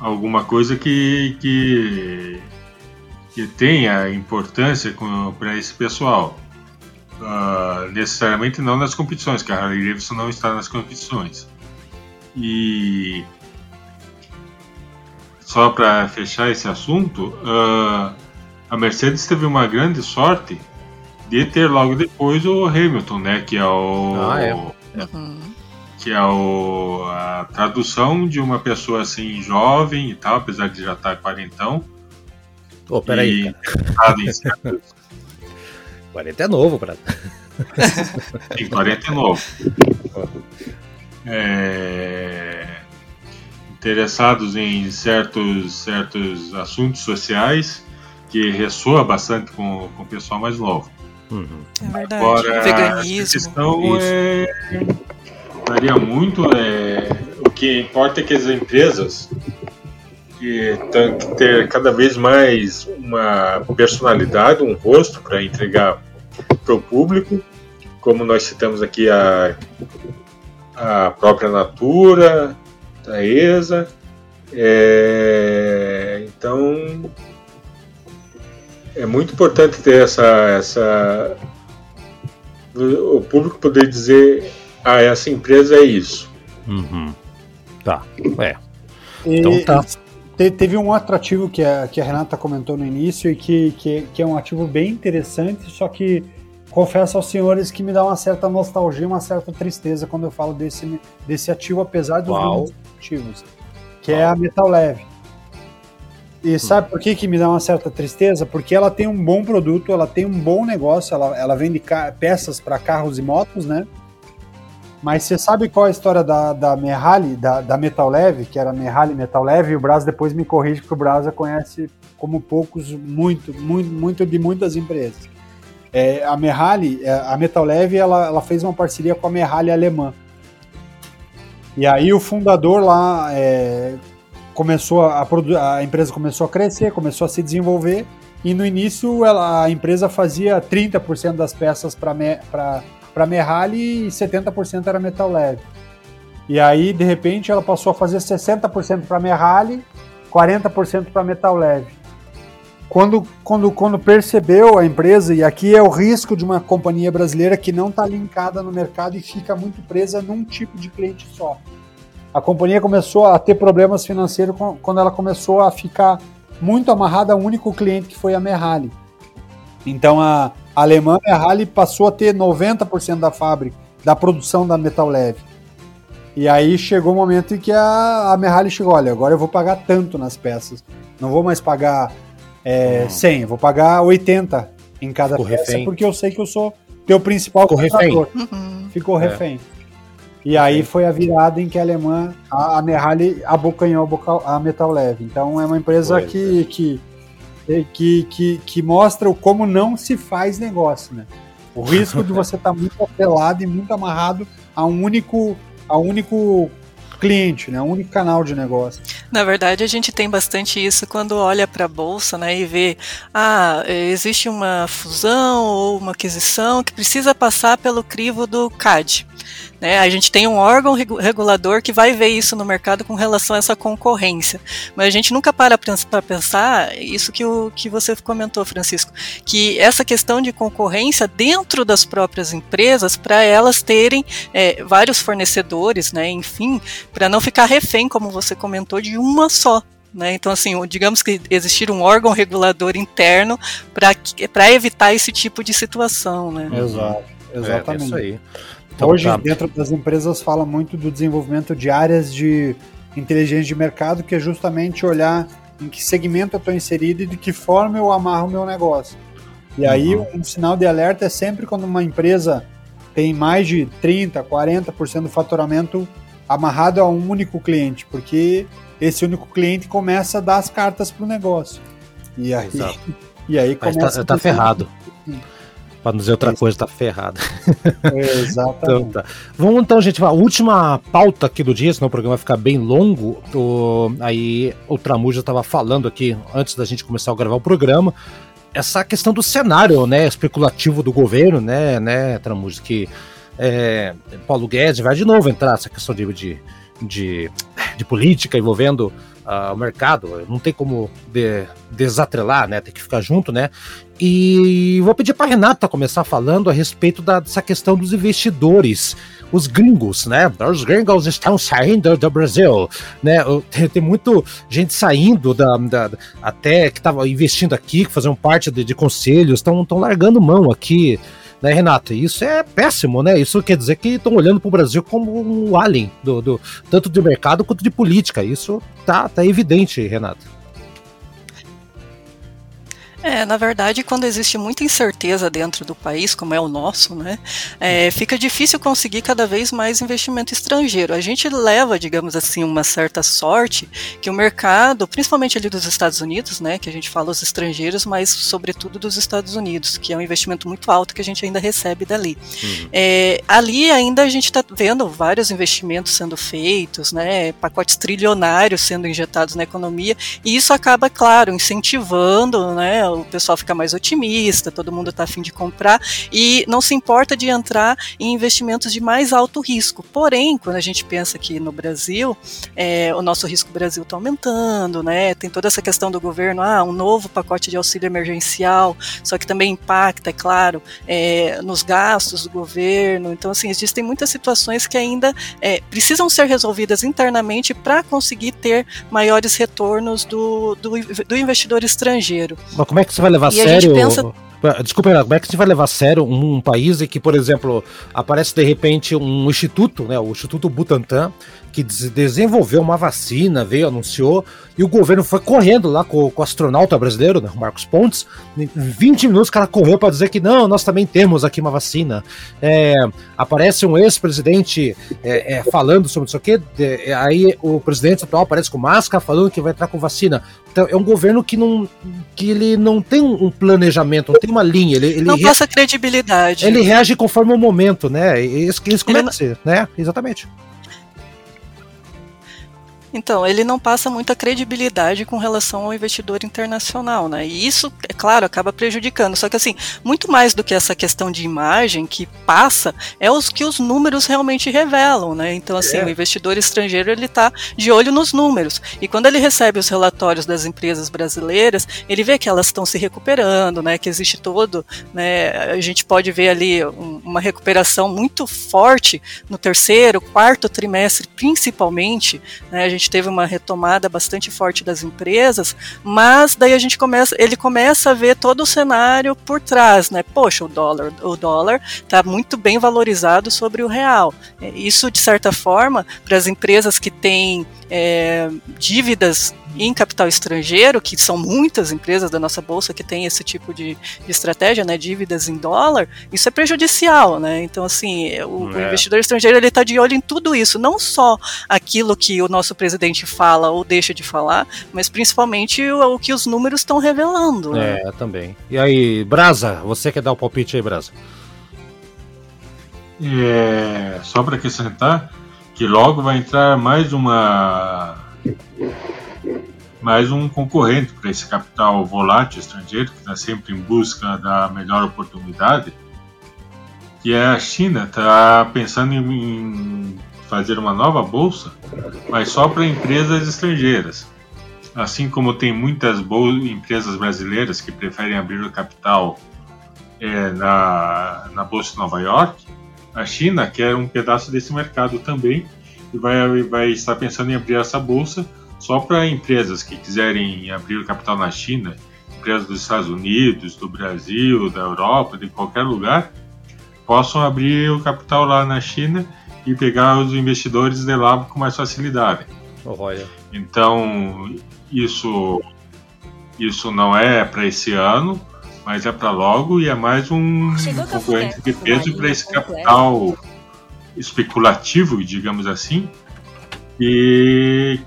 alguma coisa que, que, que tenha importância para esse pessoal Uh, necessariamente não nas competições, que a Harley Davidson não está nas competições. E só para fechar esse assunto, uh, a Mercedes teve uma grande sorte de ter logo depois o Hamilton, né? Que é o. Ah, é. Uhum. Que é o, a tradução de uma pessoa assim jovem e tal, apesar de já estar quarentão. Ô, oh, peraí. E, 40 é novo, Prata. Sim, 40 é novo. É... Interessados em certos, certos assuntos sociais que ressoa bastante com, com o pessoal mais novo. Uhum. É verdade. Agora, Veganismo. A questão é, varia muito. É, o que importa é que as empresas que têm que ter cada vez mais uma personalidade, um rosto para entregar para o público, como nós citamos aqui a, a própria Natura, a ESA. É, então é muito importante ter essa, essa o público poder dizer ah essa empresa é isso uhum. tá é então tá teve um atrativo que a, que a Renata comentou no início e que, que, que é um ativo bem interessante só que confesso aos senhores que me dá uma certa nostalgia uma certa tristeza quando eu falo desse, desse ativo apesar dos ativos que é Uau. é a Metal Leve e sabe por que, que me dá uma certa tristeza? Porque ela tem um bom produto, ela tem um bom negócio, ela, ela vende peças para carros e motos, né? Mas você sabe qual é a história da, da Merrali, da, da Metal Leve, que era Merrali Metal Leve, e o Brasa depois me corrige, porque o Brasa conhece como poucos, muito, muito, muito de muitas empresas. É, a Merrali, é, a Metal Leve, ela, ela fez uma parceria com a Merrali alemã. E aí o fundador lá é, começou a, a empresa começou a crescer, começou a se desenvolver e no início ela, a empresa fazia 30% das peças para para Merrali e 70% era metal leve. E aí de repente ela passou a fazer 60% para Merrali, 40% para metal leve. Quando, quando, quando percebeu a empresa, e aqui é o risco de uma companhia brasileira que não está linkada no mercado e fica muito presa num tipo de cliente só a companhia começou a ter problemas financeiros quando ela começou a ficar muito amarrada a um único cliente que foi a Merrali. Então a, alemã Merrali passou a ter 90% da fábrica, da produção da metal leve. E aí chegou o um momento em que a, a Merrali chegou, olha, agora eu vou pagar tanto nas peças. Não vou mais pagar é, 100, eu vou pagar 80 em cada Ficou peça, refém. porque eu sei que eu sou teu principal Ficou refém. Uhum. Ficou é. refém. E aí foi a virada em que a alemã, a, a Merrali, abocanhou a Metal Leve. Então é uma empresa que, é. que, que, que, que, mostra como não se faz negócio, né? O risco de você estar tá muito apelado e muito amarrado a um único, a único cliente, né? Um único canal de negócio. Na verdade, a gente tem bastante isso quando olha para a bolsa, né, e vê, ah, existe uma fusão ou uma aquisição que precisa passar pelo crivo do CAD. Né? A gente tem um órgão regulador que vai ver isso no mercado com relação a essa concorrência. Mas a gente nunca para para pensar isso que, o, que você comentou, Francisco, que essa questão de concorrência dentro das próprias empresas, para elas terem é, vários fornecedores, né, enfim, para não ficar refém, como você comentou, de uma só. Né? Então, assim, digamos que existir um órgão regulador interno para evitar esse tipo de situação. Né? Exato, exatamente. É, é isso aí. Então, Hoje, tá. dentro das empresas, fala muito do desenvolvimento de áreas de inteligência de mercado, que é justamente olhar em que segmento eu estou inserido e de que forma eu amarro o meu negócio. E aí, uhum. um sinal de alerta é sempre quando uma empresa tem mais de 30%, 40% do faturamento amarrado a um único cliente, porque esse único cliente começa a dar as cartas para o negócio. E aí, Exato. e aí tá- começa. Está tá ferrado. Para não dizer outra Isso. coisa, tá ferrado. Exatamente. então, tá. Vamos então, gente, a última pauta aqui do dia, senão o programa vai ficar bem longo. O, aí o Tramuja estava falando aqui, antes da gente começar a gravar o programa, essa questão do cenário né, especulativo do governo, né, né Tramuja, que é, Paulo Guedes vai de novo entrar essa questão de, de, de, de política envolvendo uh, o mercado, não tem como de, desatrelar, né? Tem que ficar junto, né? E vou pedir para Renata começar falando a respeito da, dessa questão dos investidores, os gringos, né? Os gringos estão saindo do Brasil, né? Tem, tem muito gente saindo da, da até que estava investindo aqui, que faziam parte de, de conselhos, estão largando mão aqui né, Renata? Isso é péssimo, né? Isso quer dizer que estão olhando para o Brasil como um alien, do, do, tanto de mercado quanto de política. Isso tá, tá evidente, Renata. É, na verdade, quando existe muita incerteza dentro do país, como é o nosso, né, é, fica difícil conseguir cada vez mais investimento estrangeiro. A gente leva, digamos assim, uma certa sorte que o mercado, principalmente ali dos Estados Unidos, né, que a gente fala os estrangeiros, mas sobretudo dos Estados Unidos, que é um investimento muito alto que a gente ainda recebe dali. Uhum. É, ali ainda a gente está vendo vários investimentos sendo feitos, né, pacotes trilionários sendo injetados na economia, e isso acaba, claro, incentivando, né, o pessoal fica mais otimista, todo mundo está afim de comprar e não se importa de entrar em investimentos de mais alto risco. Porém, quando a gente pensa que no Brasil, é, o nosso risco Brasil está aumentando, né? Tem toda essa questão do governo, ah, um novo pacote de auxílio emergencial, só que também impacta, é claro, é, nos gastos do governo. Então, assim, existem muitas situações que ainda é, precisam ser resolvidas internamente para conseguir ter maiores retornos do, do, do investidor estrangeiro. Mas como é é que você vai levar a sério? A pensa... Desculpa, como é que você vai levar a sério um, um país em que, por exemplo, aparece de repente um instituto, né, o Instituto Butantan, que desenvolveu uma vacina, veio, anunciou, e o governo foi correndo lá com, com o astronauta brasileiro, né, Marcos Pontes. Em 20 minutos o cara correu para dizer que não, nós também temos aqui uma vacina. É, aparece um ex-presidente é, é, falando sobre isso aqui, aí o presidente atual aparece com máscara falando que vai entrar com vacina. Então, é um governo que não, que ele não tem um planejamento, não tem uma linha. Ele, ele não passa credibilidade. Ele reage conforme o momento, né? Isso, isso como é que ser, né? Exatamente. Então, ele não passa muita credibilidade com relação ao investidor internacional, né? E isso, é claro, acaba prejudicando. Só que assim, muito mais do que essa questão de imagem que passa, é os que os números realmente revelam, né? Então, assim, é. o investidor estrangeiro ele está de olho nos números. E quando ele recebe os relatórios das empresas brasileiras, ele vê que elas estão se recuperando, né? Que existe todo, né? A gente pode ver ali um, uma recuperação muito forte no terceiro, quarto trimestre, principalmente, né? A gente gente teve uma retomada bastante forte das empresas, mas daí a gente começa, ele começa a ver todo o cenário por trás, né? Poxa, o dólar, o dólar está muito bem valorizado sobre o real. É, isso de certa forma para as empresas que têm é, dívidas em capital estrangeiro, que são muitas empresas da nossa bolsa que têm esse tipo de, de estratégia, né, dívidas em dólar, isso é prejudicial, né? Então, assim, o, é. o investidor estrangeiro ele está de olho em tudo isso, não só aquilo que o nosso presidente fala ou deixa de falar, mas principalmente o, o que os números estão revelando. Né? É, também. E aí, Brasa, você quer dar o palpite aí, Brasa? É, só para acrescentar que logo vai entrar mais uma mais um concorrente para esse capital volátil estrangeiro que está sempre em busca da melhor oportunidade, que é a China está pensando em fazer uma nova bolsa, mas só para empresas estrangeiras. Assim como tem muitas empresas brasileiras que preferem abrir o capital é, na, na Bolsa de Nova York, a China quer um pedaço desse mercado também e vai, vai estar pensando em abrir essa bolsa só para empresas que quiserem abrir o capital na China, empresas dos Estados Unidos, do Brasil, da Europa, de qualquer lugar, possam abrir o capital lá na China e pegar os investidores de lá com mais facilidade. Oh, então, isso, isso não é para esse ano, mas é para logo e é mais um concorrente de peso para esse capital especulativo, digamos assim, e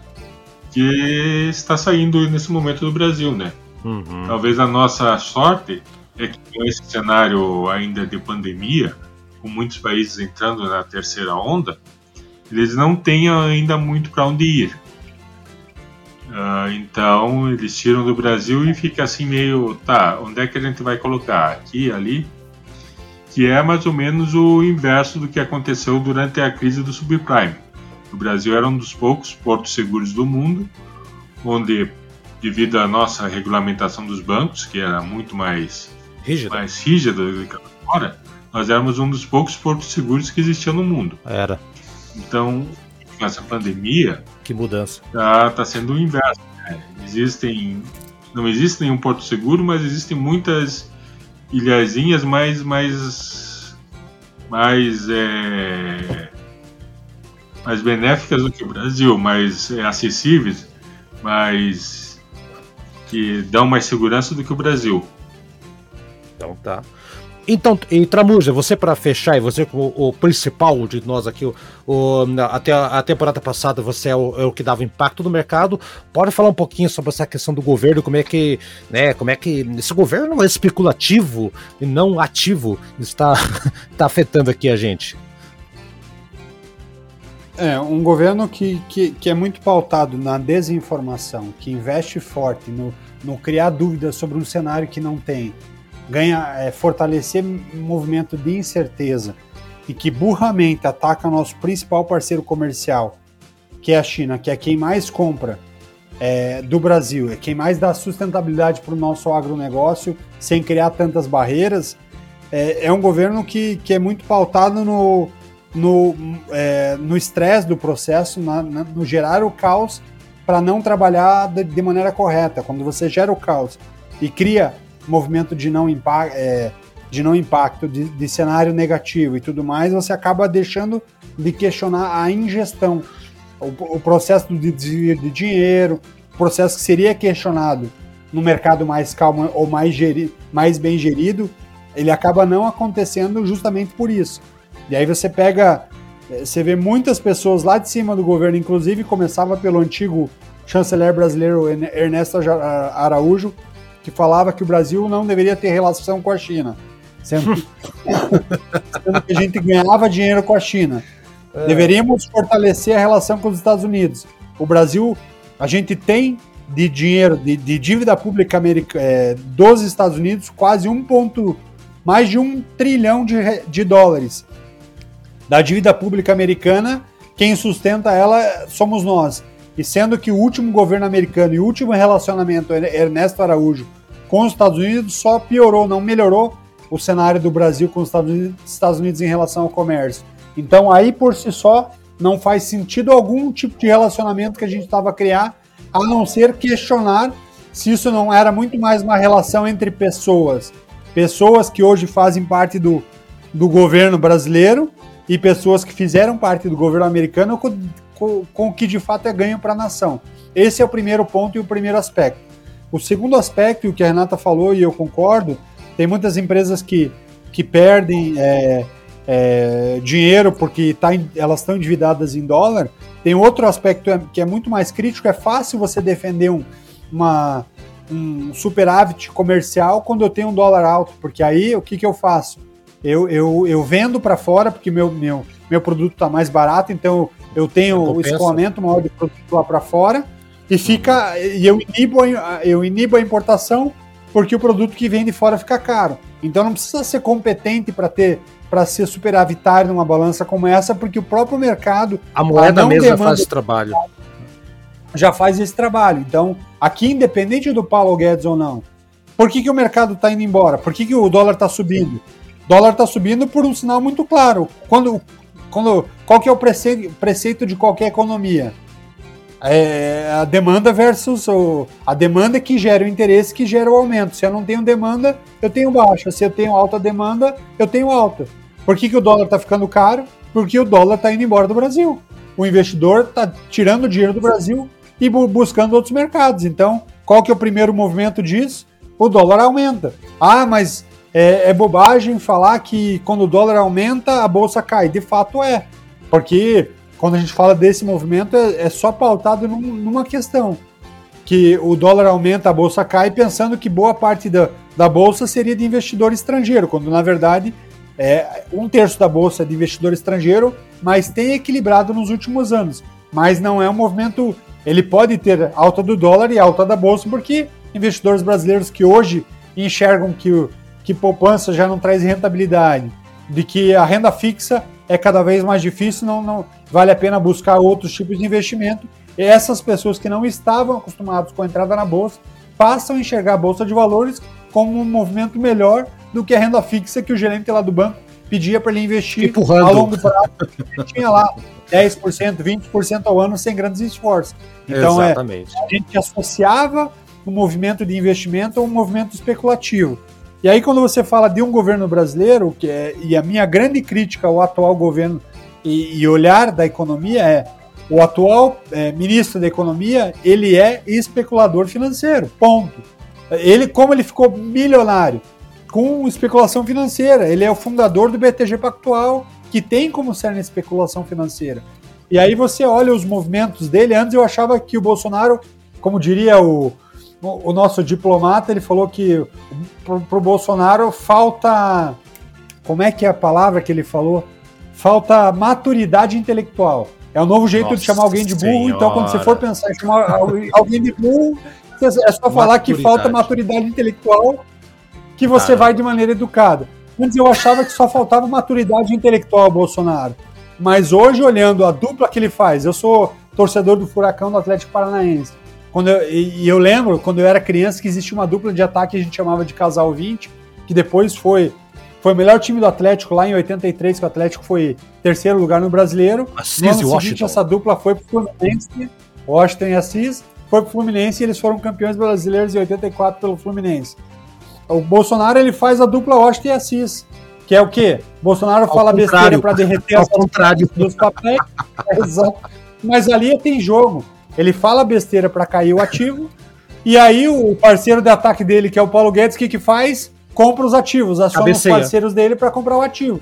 que está saindo nesse momento do Brasil, né? Uhum. Talvez a nossa sorte é que com esse cenário ainda de pandemia, com muitos países entrando na terceira onda, eles não tenham ainda muito para onde ir. Uh, então eles tiram do Brasil e fica assim meio, tá, onde é que a gente vai colocar? Aqui, ali? Que é mais ou menos o inverso do que aconteceu durante a crise do subprime. O Brasil era um dos poucos portos seguros do mundo, onde, devido à nossa regulamentação dos bancos, que era muito mais rígida, mais rígida do que agora, nós éramos um dos poucos portos seguros que existiam no mundo. Era. Então, com essa pandemia. Que mudança. Tá, tá sendo o inverso. Né? Existem. Não existe nenhum porto seguro, mas existem muitas ilhazinhas mais. mais. mais. É, mais benéficas do que o Brasil, mais é, acessíveis, mais. que dão mais segurança do que o Brasil. Então tá. Então, e Tramuja, você para fechar, e você como o principal de nós aqui, o, o até a, temporada passada você é o, é o, que dava impacto no mercado, pode falar um pouquinho sobre essa questão do governo, como é que, né, como é que esse governo especulativo e não ativo está, está afetando aqui a gente? É, um governo que, que, que é muito pautado na desinformação, que investe forte no, no criar dúvidas sobre um cenário que não tem, ganha é, fortalecer movimento de incerteza e que burramente ataca nosso principal parceiro comercial, que é a China, que é quem mais compra é, do Brasil, é quem mais dá sustentabilidade para o nosso agronegócio sem criar tantas barreiras, é, é um governo que, que é muito pautado no no é, no estresse do processo, na, na, no gerar o caos para não trabalhar de, de maneira correta. Quando você gera o caos e cria movimento de não, impa é, de não impacto, de, de, cenário negativo e tudo mais, você acaba deixando de questionar a ingestão, o, o processo de desvio de dinheiro, processo que seria questionado no mercado mais calmo ou mais, geri, mais bem gerido, ele acaba não acontecendo justamente por isso. E aí você pega, você vê muitas pessoas lá de cima do governo, inclusive começava pelo antigo chanceler brasileiro Ernesto Araújo, que falava que o Brasil não deveria ter relação com a China, sendo que, sendo que a gente ganhava dinheiro com a China. É. Deveríamos fortalecer a relação com os Estados Unidos. O Brasil, a gente tem de dinheiro, de, de dívida pública americana, é, dos Estados Unidos, quase um ponto, mais de um trilhão de, de dólares. Da dívida pública americana, quem sustenta ela somos nós. E sendo que o último governo americano e o último relacionamento Ernesto Araújo com os Estados Unidos só piorou, não melhorou o cenário do Brasil com os Estados Unidos, Estados Unidos em relação ao comércio. Então, aí por si só, não faz sentido algum tipo de relacionamento que a gente estava a criar, a não ser questionar se isso não era muito mais uma relação entre pessoas. Pessoas que hoje fazem parte do, do governo brasileiro e pessoas que fizeram parte do governo americano com, com, o que de fato é ganho para a nação. Esse é o primeiro ponto e o primeiro aspecto. O segundo aspecto, e o que a Renata falou, e eu concordo, tem muitas empresas que, que perdem é, é, dinheiro porque tá, elas estão endividadas em dólar. Tem outro aspecto que é muito mais crítico, é fácil você defender um, uma, um superávit comercial quando eu tenho um dólar alto, porque aí o que, que eu faço? Eu, eu, eu vendo para fora porque meu, meu, meu produto está mais barato, então eu tenho o escoamento maior de produto lá para fora e fica. E eu inibo, a, eu inibo a importação porque o produto que vem de fora fica caro. Então não precisa ser competente para ter para ser superavitário numa balança como essa, porque o próprio mercado. A moeda mesmo faz esse trabalho. Já faz esse trabalho. Então, aqui, independente do Paulo Guedes ou não, por que, que o mercado está indo embora? Por que, que o dólar está subindo? O dólar está subindo por um sinal muito claro. Quando, quando, qual que é o preceito, preceito de qualquer economia? É a demanda versus o, a demanda que gera o interesse que gera o aumento. Se eu não tenho demanda, eu tenho baixa. Se eu tenho alta demanda, eu tenho alta. Por que, que o dólar está ficando caro? Porque o dólar está indo embora do Brasil. O investidor está tirando dinheiro do Brasil e bu buscando outros mercados. Então, qual que é o primeiro movimento disso? O dólar aumenta. Ah, mas é, é bobagem falar que quando o dólar aumenta, a bolsa cai. De fato é. Porque quando a gente fala desse movimento, é, é só pautado num, numa questão. Que o dólar aumenta, a bolsa cai, pensando que boa parte da, da bolsa seria de investidor estrangeiro, quando na verdade é um terço da bolsa é de investidor estrangeiro, mas tem equilibrado nos últimos anos. Mas não é um movimento. Ele pode ter alta do dólar e alta da bolsa, porque investidores brasileiros que hoje enxergam que, que poupança já não traz rentabilidade, de que a renda fixa é cada vez mais difícil, não, não vale a pena buscar outros tipos de investimento. essas pessoas que não estavam acostumadas com a entrada na bolsa passam a enxergar a bolsa de valores como um movimento melhor do que a renda fixa que o gerente lá do banco pedia para ele investir Empurrando. a longo prazo. Ele tinha lá 10%, 20% ao ano sem grandes esforços. Então é, Exatamente. a gente associava o movimento de investimento a um movimento especulativo. E aí, quando você fala de um governo brasileiro, que é, e a minha grande crítica ao atual governo e, e olhar da economia é o atual é, ministro da economia, ele é especulador financeiro, ponto. Ele, como ele ficou milionário com especulação financeira, ele é o fundador do BTG Pactual, que tem como cerne especulação financeira. E aí você olha os movimentos dele, antes eu achava que o Bolsonaro, como diria o, o nosso diplomata, ele falou que pro, pro Bolsonaro falta. Como é que é a palavra que ele falou? Falta maturidade intelectual. É o novo jeito de Nossa chamar alguém de burro. Senhora. Então, quando você for pensar em chamar alguém- de burro, é só falar que Maturidade. falta maturidade intelectual, que você Caramba. vai de maneira educada. Antes eu achava que só faltava maturidade intelectual ao Bolsonaro. Mas hoje, olhando a dupla que ele faz, eu sou torcedor do Furacão do Atlético Paranaense. Quando eu, e eu lembro, quando eu era criança, que existia uma dupla de ataque que a gente chamava de Casal 20, que depois foi, foi o melhor time do Atlético lá em 83, que o Atlético foi terceiro lugar no brasileiro. Assis No ano e seguinte, Washington. essa dupla foi pro Fluminense, Washington e Assis, foi pro Fluminense e eles foram campeões brasileiros em 84 pelo Fluminense. O Bolsonaro ele faz a dupla Washington e Assis, que é o quê? Bolsonaro Ao fala besteira para derreter Ao as contrário. dos papéis. É, exato. Mas ali tem jogo. Ele fala besteira para cair o ativo. E aí o parceiro de ataque dele, que é o Paulo Guedes, o que, que faz? Compra os ativos, aciona os parceiros dele para comprar o ativo.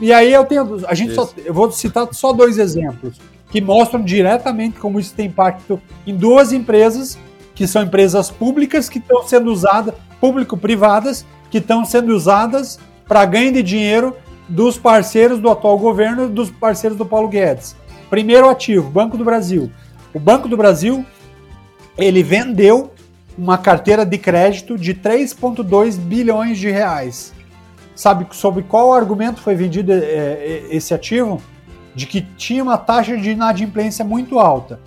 E aí eu tenho. A gente só, eu vou citar só dois exemplos que mostram diretamente como isso tem impacto em duas empresas, que são empresas públicas que estão sendo usadas, público-privadas, que estão sendo usadas para ganho de dinheiro dos parceiros do atual governo e dos parceiros do Paulo Guedes. Primeiro ativo, Banco do Brasil. O Banco do Brasil, ele vendeu uma carteira de crédito de 3,2 bilhões de reais. Sabe sobre qual argumento foi vendido é, esse ativo? De que tinha uma taxa de inadimplência muito alta.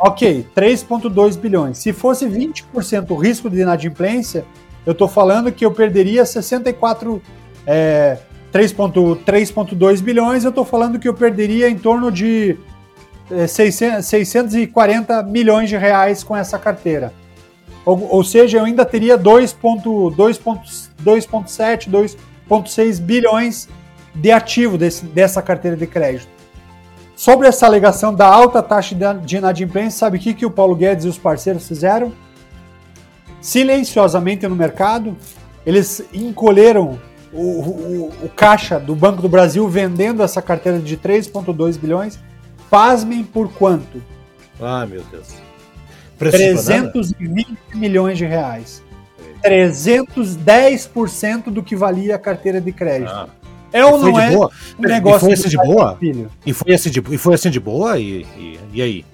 Ok, 3,2 bilhões. Se fosse 20% o risco de inadimplência, eu estou falando que eu perderia 64, é, 3,2 bilhões, eu estou falando que eu perderia em torno de 600, 640 milhões de reais com essa carteira. Ou, ou seja, eu ainda teria 2,7, 2,6 bilhões de ativo desse, dessa carteira de crédito. Sobre essa alegação da alta taxa de- de inadimplência, sabe o que, que o Paulo Guedes e os parceiros fizeram? Silenciosamente no mercado, eles encolheram o, o- o caixa do Banco do Brasil vendendo essa carteira de 3,2 bilhões. Pasmem por quanto? Ah, meu Deus. Preço de banana? 320 milhões de reais. 310% do que valia a carteira de crédito. Ah, é ou não é boa? um E negócio foi assim de boa? filho? E foi assim de, e foi assim de boa? E, e, e aí?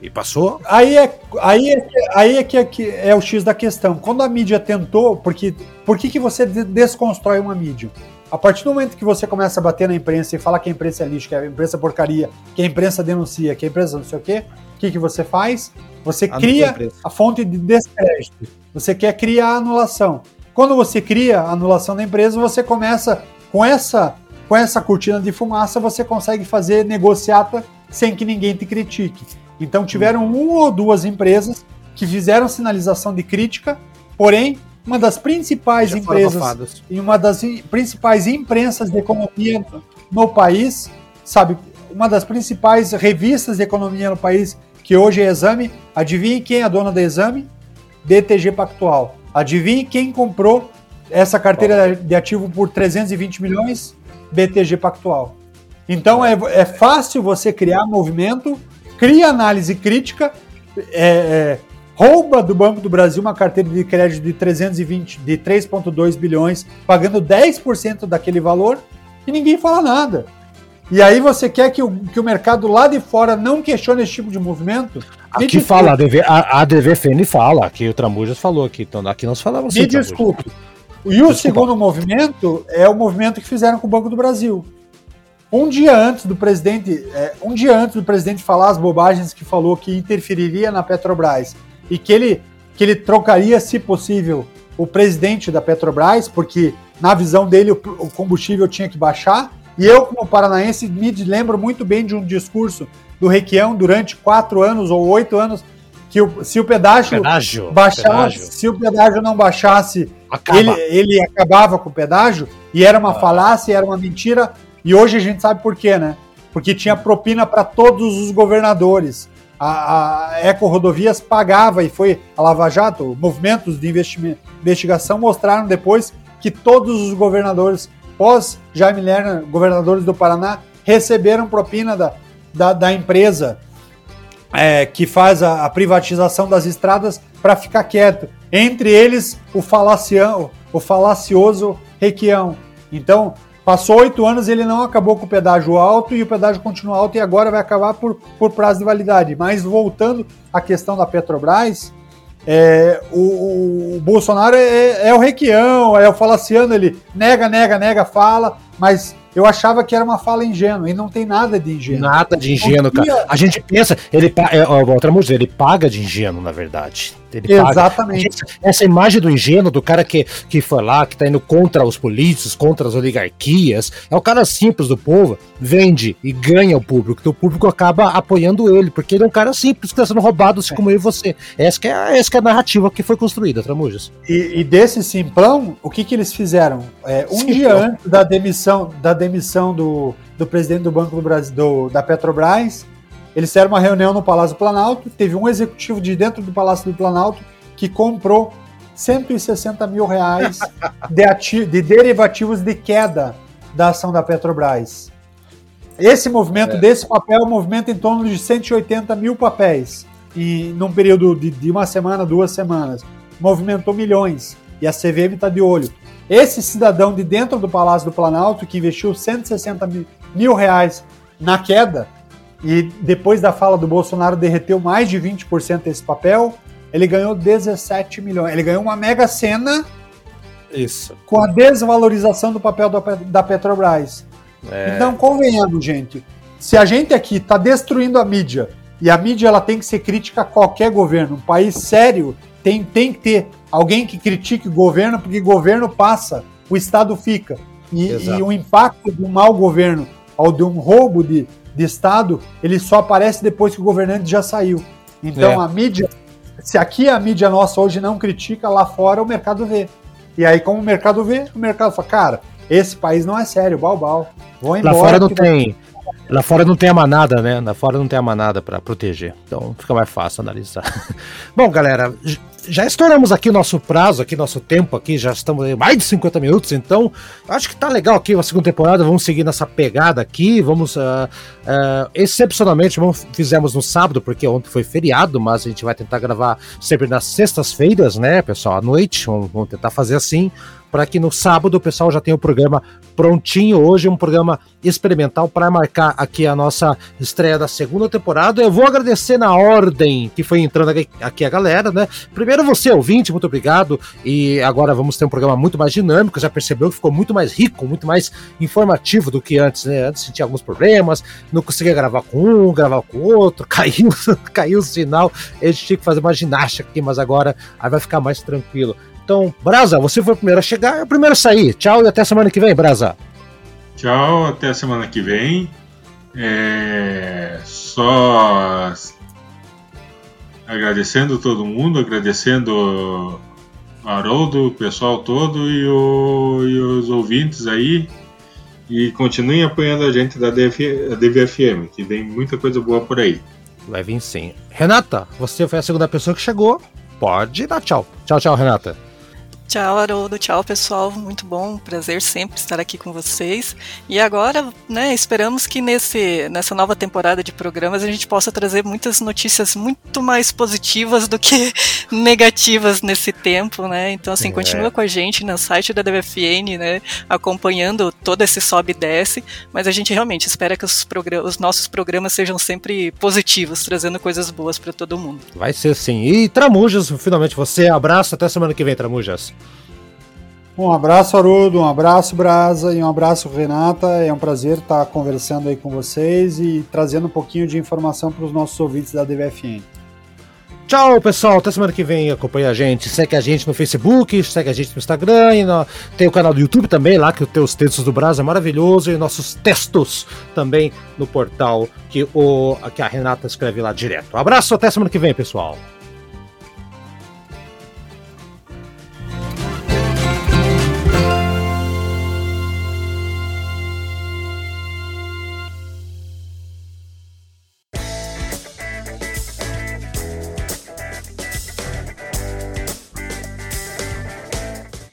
E passou? Aí é, aí é, aí é que, é que é o X da questão. Quando a mídia tentou, porque por que, que você de- desconstrói uma mídia? A partir do momento que você começa a bater na imprensa e falar que a imprensa é lixo, que a imprensa é porcaria, que a imprensa denuncia, que a imprensa não sei o quê, o que, que você faz? Você Anula a cria imprensa. a fonte de descrédito. Você quer criar a anulação. Quando você cria a anulação da empresa, você começa com essa com essa cortina de fumaça, você consegue fazer negociata sem que ninguém te critique. Então tiveram uma ou duas empresas que fizeram sinalização de crítica, porém uma das principais Já empresas e uma das principais imprensas de economia no país, sabe, uma das principais revistas de economia no país, que hoje é Exame, adivinhe quem é a dona da Exame? DTG Pactual. Adivinhe quem comprou essa carteira de ativo por 320 milhões? BTG Pactual. Então é, é fácil você criar movimento, cria análise crítica, é, é, rouba do Banco do Brasil uma carteira de crédito de 320, de 3,2 bilhões, pagando 10% daquele valor e ninguém fala nada. E aí você quer que o, que o mercado lá de fora não questione esse tipo de movimento? Me Aqui desculpe. fala, a, DV, a, a DVFN fala, aqui o Tramujas falou aqui, então aqui nós falamos Me assim, Tramujas. desculpe. E o Desculpa. segundo movimento é o movimento que fizeram com o Banco do Brasil. um dia antes do presidente, é, um dia antes do presidente falar as bobagens que falou que interferiria na Petrobras e que ele, que ele trocaria, se possível, o presidente da Petrobras, porque na visão dele o, o combustível tinha que baixar. E eu, como paranaense, me lembro muito bem de um discurso do Requião durante quatro anos ou oito anos que o, se o pedágio, pedágio baixasse, pedágio. se o pedágio não baixasse, ele, ele acabava com o pedágio e era uma ah. falácia, era uma mentira. E hoje a gente sabe por quê, né? Porque tinha propina para todos os governadores. A, a Eco Rodovias pagava e foi a Lava Jato, movimentos de investigação mostraram depois que todos os governadores pós Jaime Lerner, governadores do Paraná, receberam propina da, da, da empresa é, que faz a, a, privatização das estradas para ficar quieto. Entre eles, o, falacião, o falacioso Requião. Então, passou oito anos e ele não acabou com o pedágio alto e o pedágio continua alto e agora vai acabar por, por prazo de validade. Mas voltando à questão da Petrobras, é, o, o, Bolsonaro é, é, o Requião, é o falaciano, ele nega, nega, nega, fala, mas eu achava que era uma fala ingênua, e não tem nada de ingênuo. Nada de ingênuo, cara. A gente pensa, ele, é, outra música, ele paga de ingênuo, na verdade. Ele Exatamente. Paga. Essa imagem do ingênuo, do cara que, que foi lá, que tá indo contra os políticos, contra as oligarquias, é o cara simples do povo, vende e ganha o público, então o público acaba apoiando ele, porque ele é um cara simples que tá sendo roubado, assim é. como eu e você. Essa que é, essa que é a narrativa que foi construída, Tramujas. E, e desse simplão, o que que eles fizeram? É, um dia antes da demissão, da demissão demissão do, do presidente do Banco do Brasil, do, da Petrobras. Eles fizeram uma reunião no Palácio do Planalto. Teve um executivo de dentro do Palácio do Planalto que comprou 160 mil reais de, de derivativos de queda da ação da Petrobras. Esse movimento é. desse papel movimenta em torno de 180 mil papéis. E num período de, de uma semana, duas semanas. Movimentou milhões. E a CVM está de olho. Esse cidadão de dentro do Palácio do Planalto, que investiu 160 mil reais na queda, e depois da fala do Bolsonaro derreteu mais de 20% desse papel, ele ganhou 17 milhões. Ele ganhou uma mega cena Isso. com a desvalorização do papel da Petrobras. É. Então, convenhamos, gente. Se a gente aqui está destruindo a mídia, e a mídia ela tem que ser crítica a qualquer governo, um país sério tem, tem que ter alguém que critique o governo, porque governo passa, o Estado fica. E, e o impacto de um mau governo ou de um roubo de, de Estado, ele só aparece depois que o governante já saiu. Então é. a mídia, se aqui a mídia nossa hoje não critica, lá fora o mercado vê. E aí, como o mercado vê, o mercado fala, cara, esse país não é sério, balbal. Vou embora. Lá fora não tem. Lá fora não tem a manada, né? Lá fora não tem a manada para proteger. Então fica mais fácil analisar. Bom, galera, já estouramos aqui nosso prazo, aqui nosso tempo aqui, já estamos em mais de 50 minutos, então acho que tá legal aqui a segunda temporada, vamos seguir nessa pegada aqui, vamos, uh, uh, excepcionalmente, vamos, fizemos no sábado, porque ontem foi feriado, mas a gente vai tentar gravar sempre nas sextas-feiras, né, pessoal, à noite, vamos, vamos tentar fazer assim, para que no sábado o pessoal já tenha o programa prontinho. Hoje um programa experimental para marcar aqui a nossa estreia da segunda temporada. Eu vou agradecer na ordem que foi entrando aqui a galera, né? Primeiro você, ouvinte, muito obrigado. E agora vamos ter um programa muito mais dinâmico. Já percebeu que ficou muito mais rico, muito mais informativo do que antes, né? Antes tinha alguns problemas, não conseguia gravar com um, gravar com o outro, caiu, caiu o sinal. A gente tinha que fazer uma ginástica aqui, mas agora aí vai ficar mais tranquilo. Então, Brasa, você foi o primeiro a chegar, é o primeiro a sair. Tchau e até semana que vem, Brasa. Tchau, até semana que vem. É, só agradecendo todo mundo, agradecendo o Haroldo, o pessoal todo e, o, e, os ouvintes aí. E continuem apoiando a gente da DV, DVFM, que vem muita coisa boa por aí. Vai vir sim. Renata, você foi a segunda pessoa que chegou. Pode dar tchau. Tchau, tchau, Renata. Tchau, Haroldo. Tchau, pessoal. Muito bom. Prazer sempre estar aqui com vocês. E agora, né, esperamos que nesse, nessa nova temporada de programas a gente possa trazer muitas notícias muito mais positivas do que negativas nesse tempo, né? Então, assim, é. continua com a gente no site da DVFN, né, acompanhando todo esse sobe e desce, mas a gente realmente espera que os, os nossos programas sejam sempre positivos, trazendo coisas boas para todo mundo. Vai ser sim. E Tramujas, finalmente você. Abraço. Até semana que vem, Tramujas. Um abraço, Arudo, um abraço, Brasa, e um abraço, Renata. É um prazer estar conversando aí com vocês e trazendo um pouquinho de informação para os nossos ouvintes da DVFN. Tchau, pessoal. Até semana que vem. Acompanha a gente. Segue a gente no Facebook, segue a gente no Instagram. E no... Tem o canal do YouTube também, lá que tem os textos do Brasa é maravilhoso. E nossos textos também no portal que, o... que a Renata escreve lá direto. Um abraço, até semana que vem, pessoal.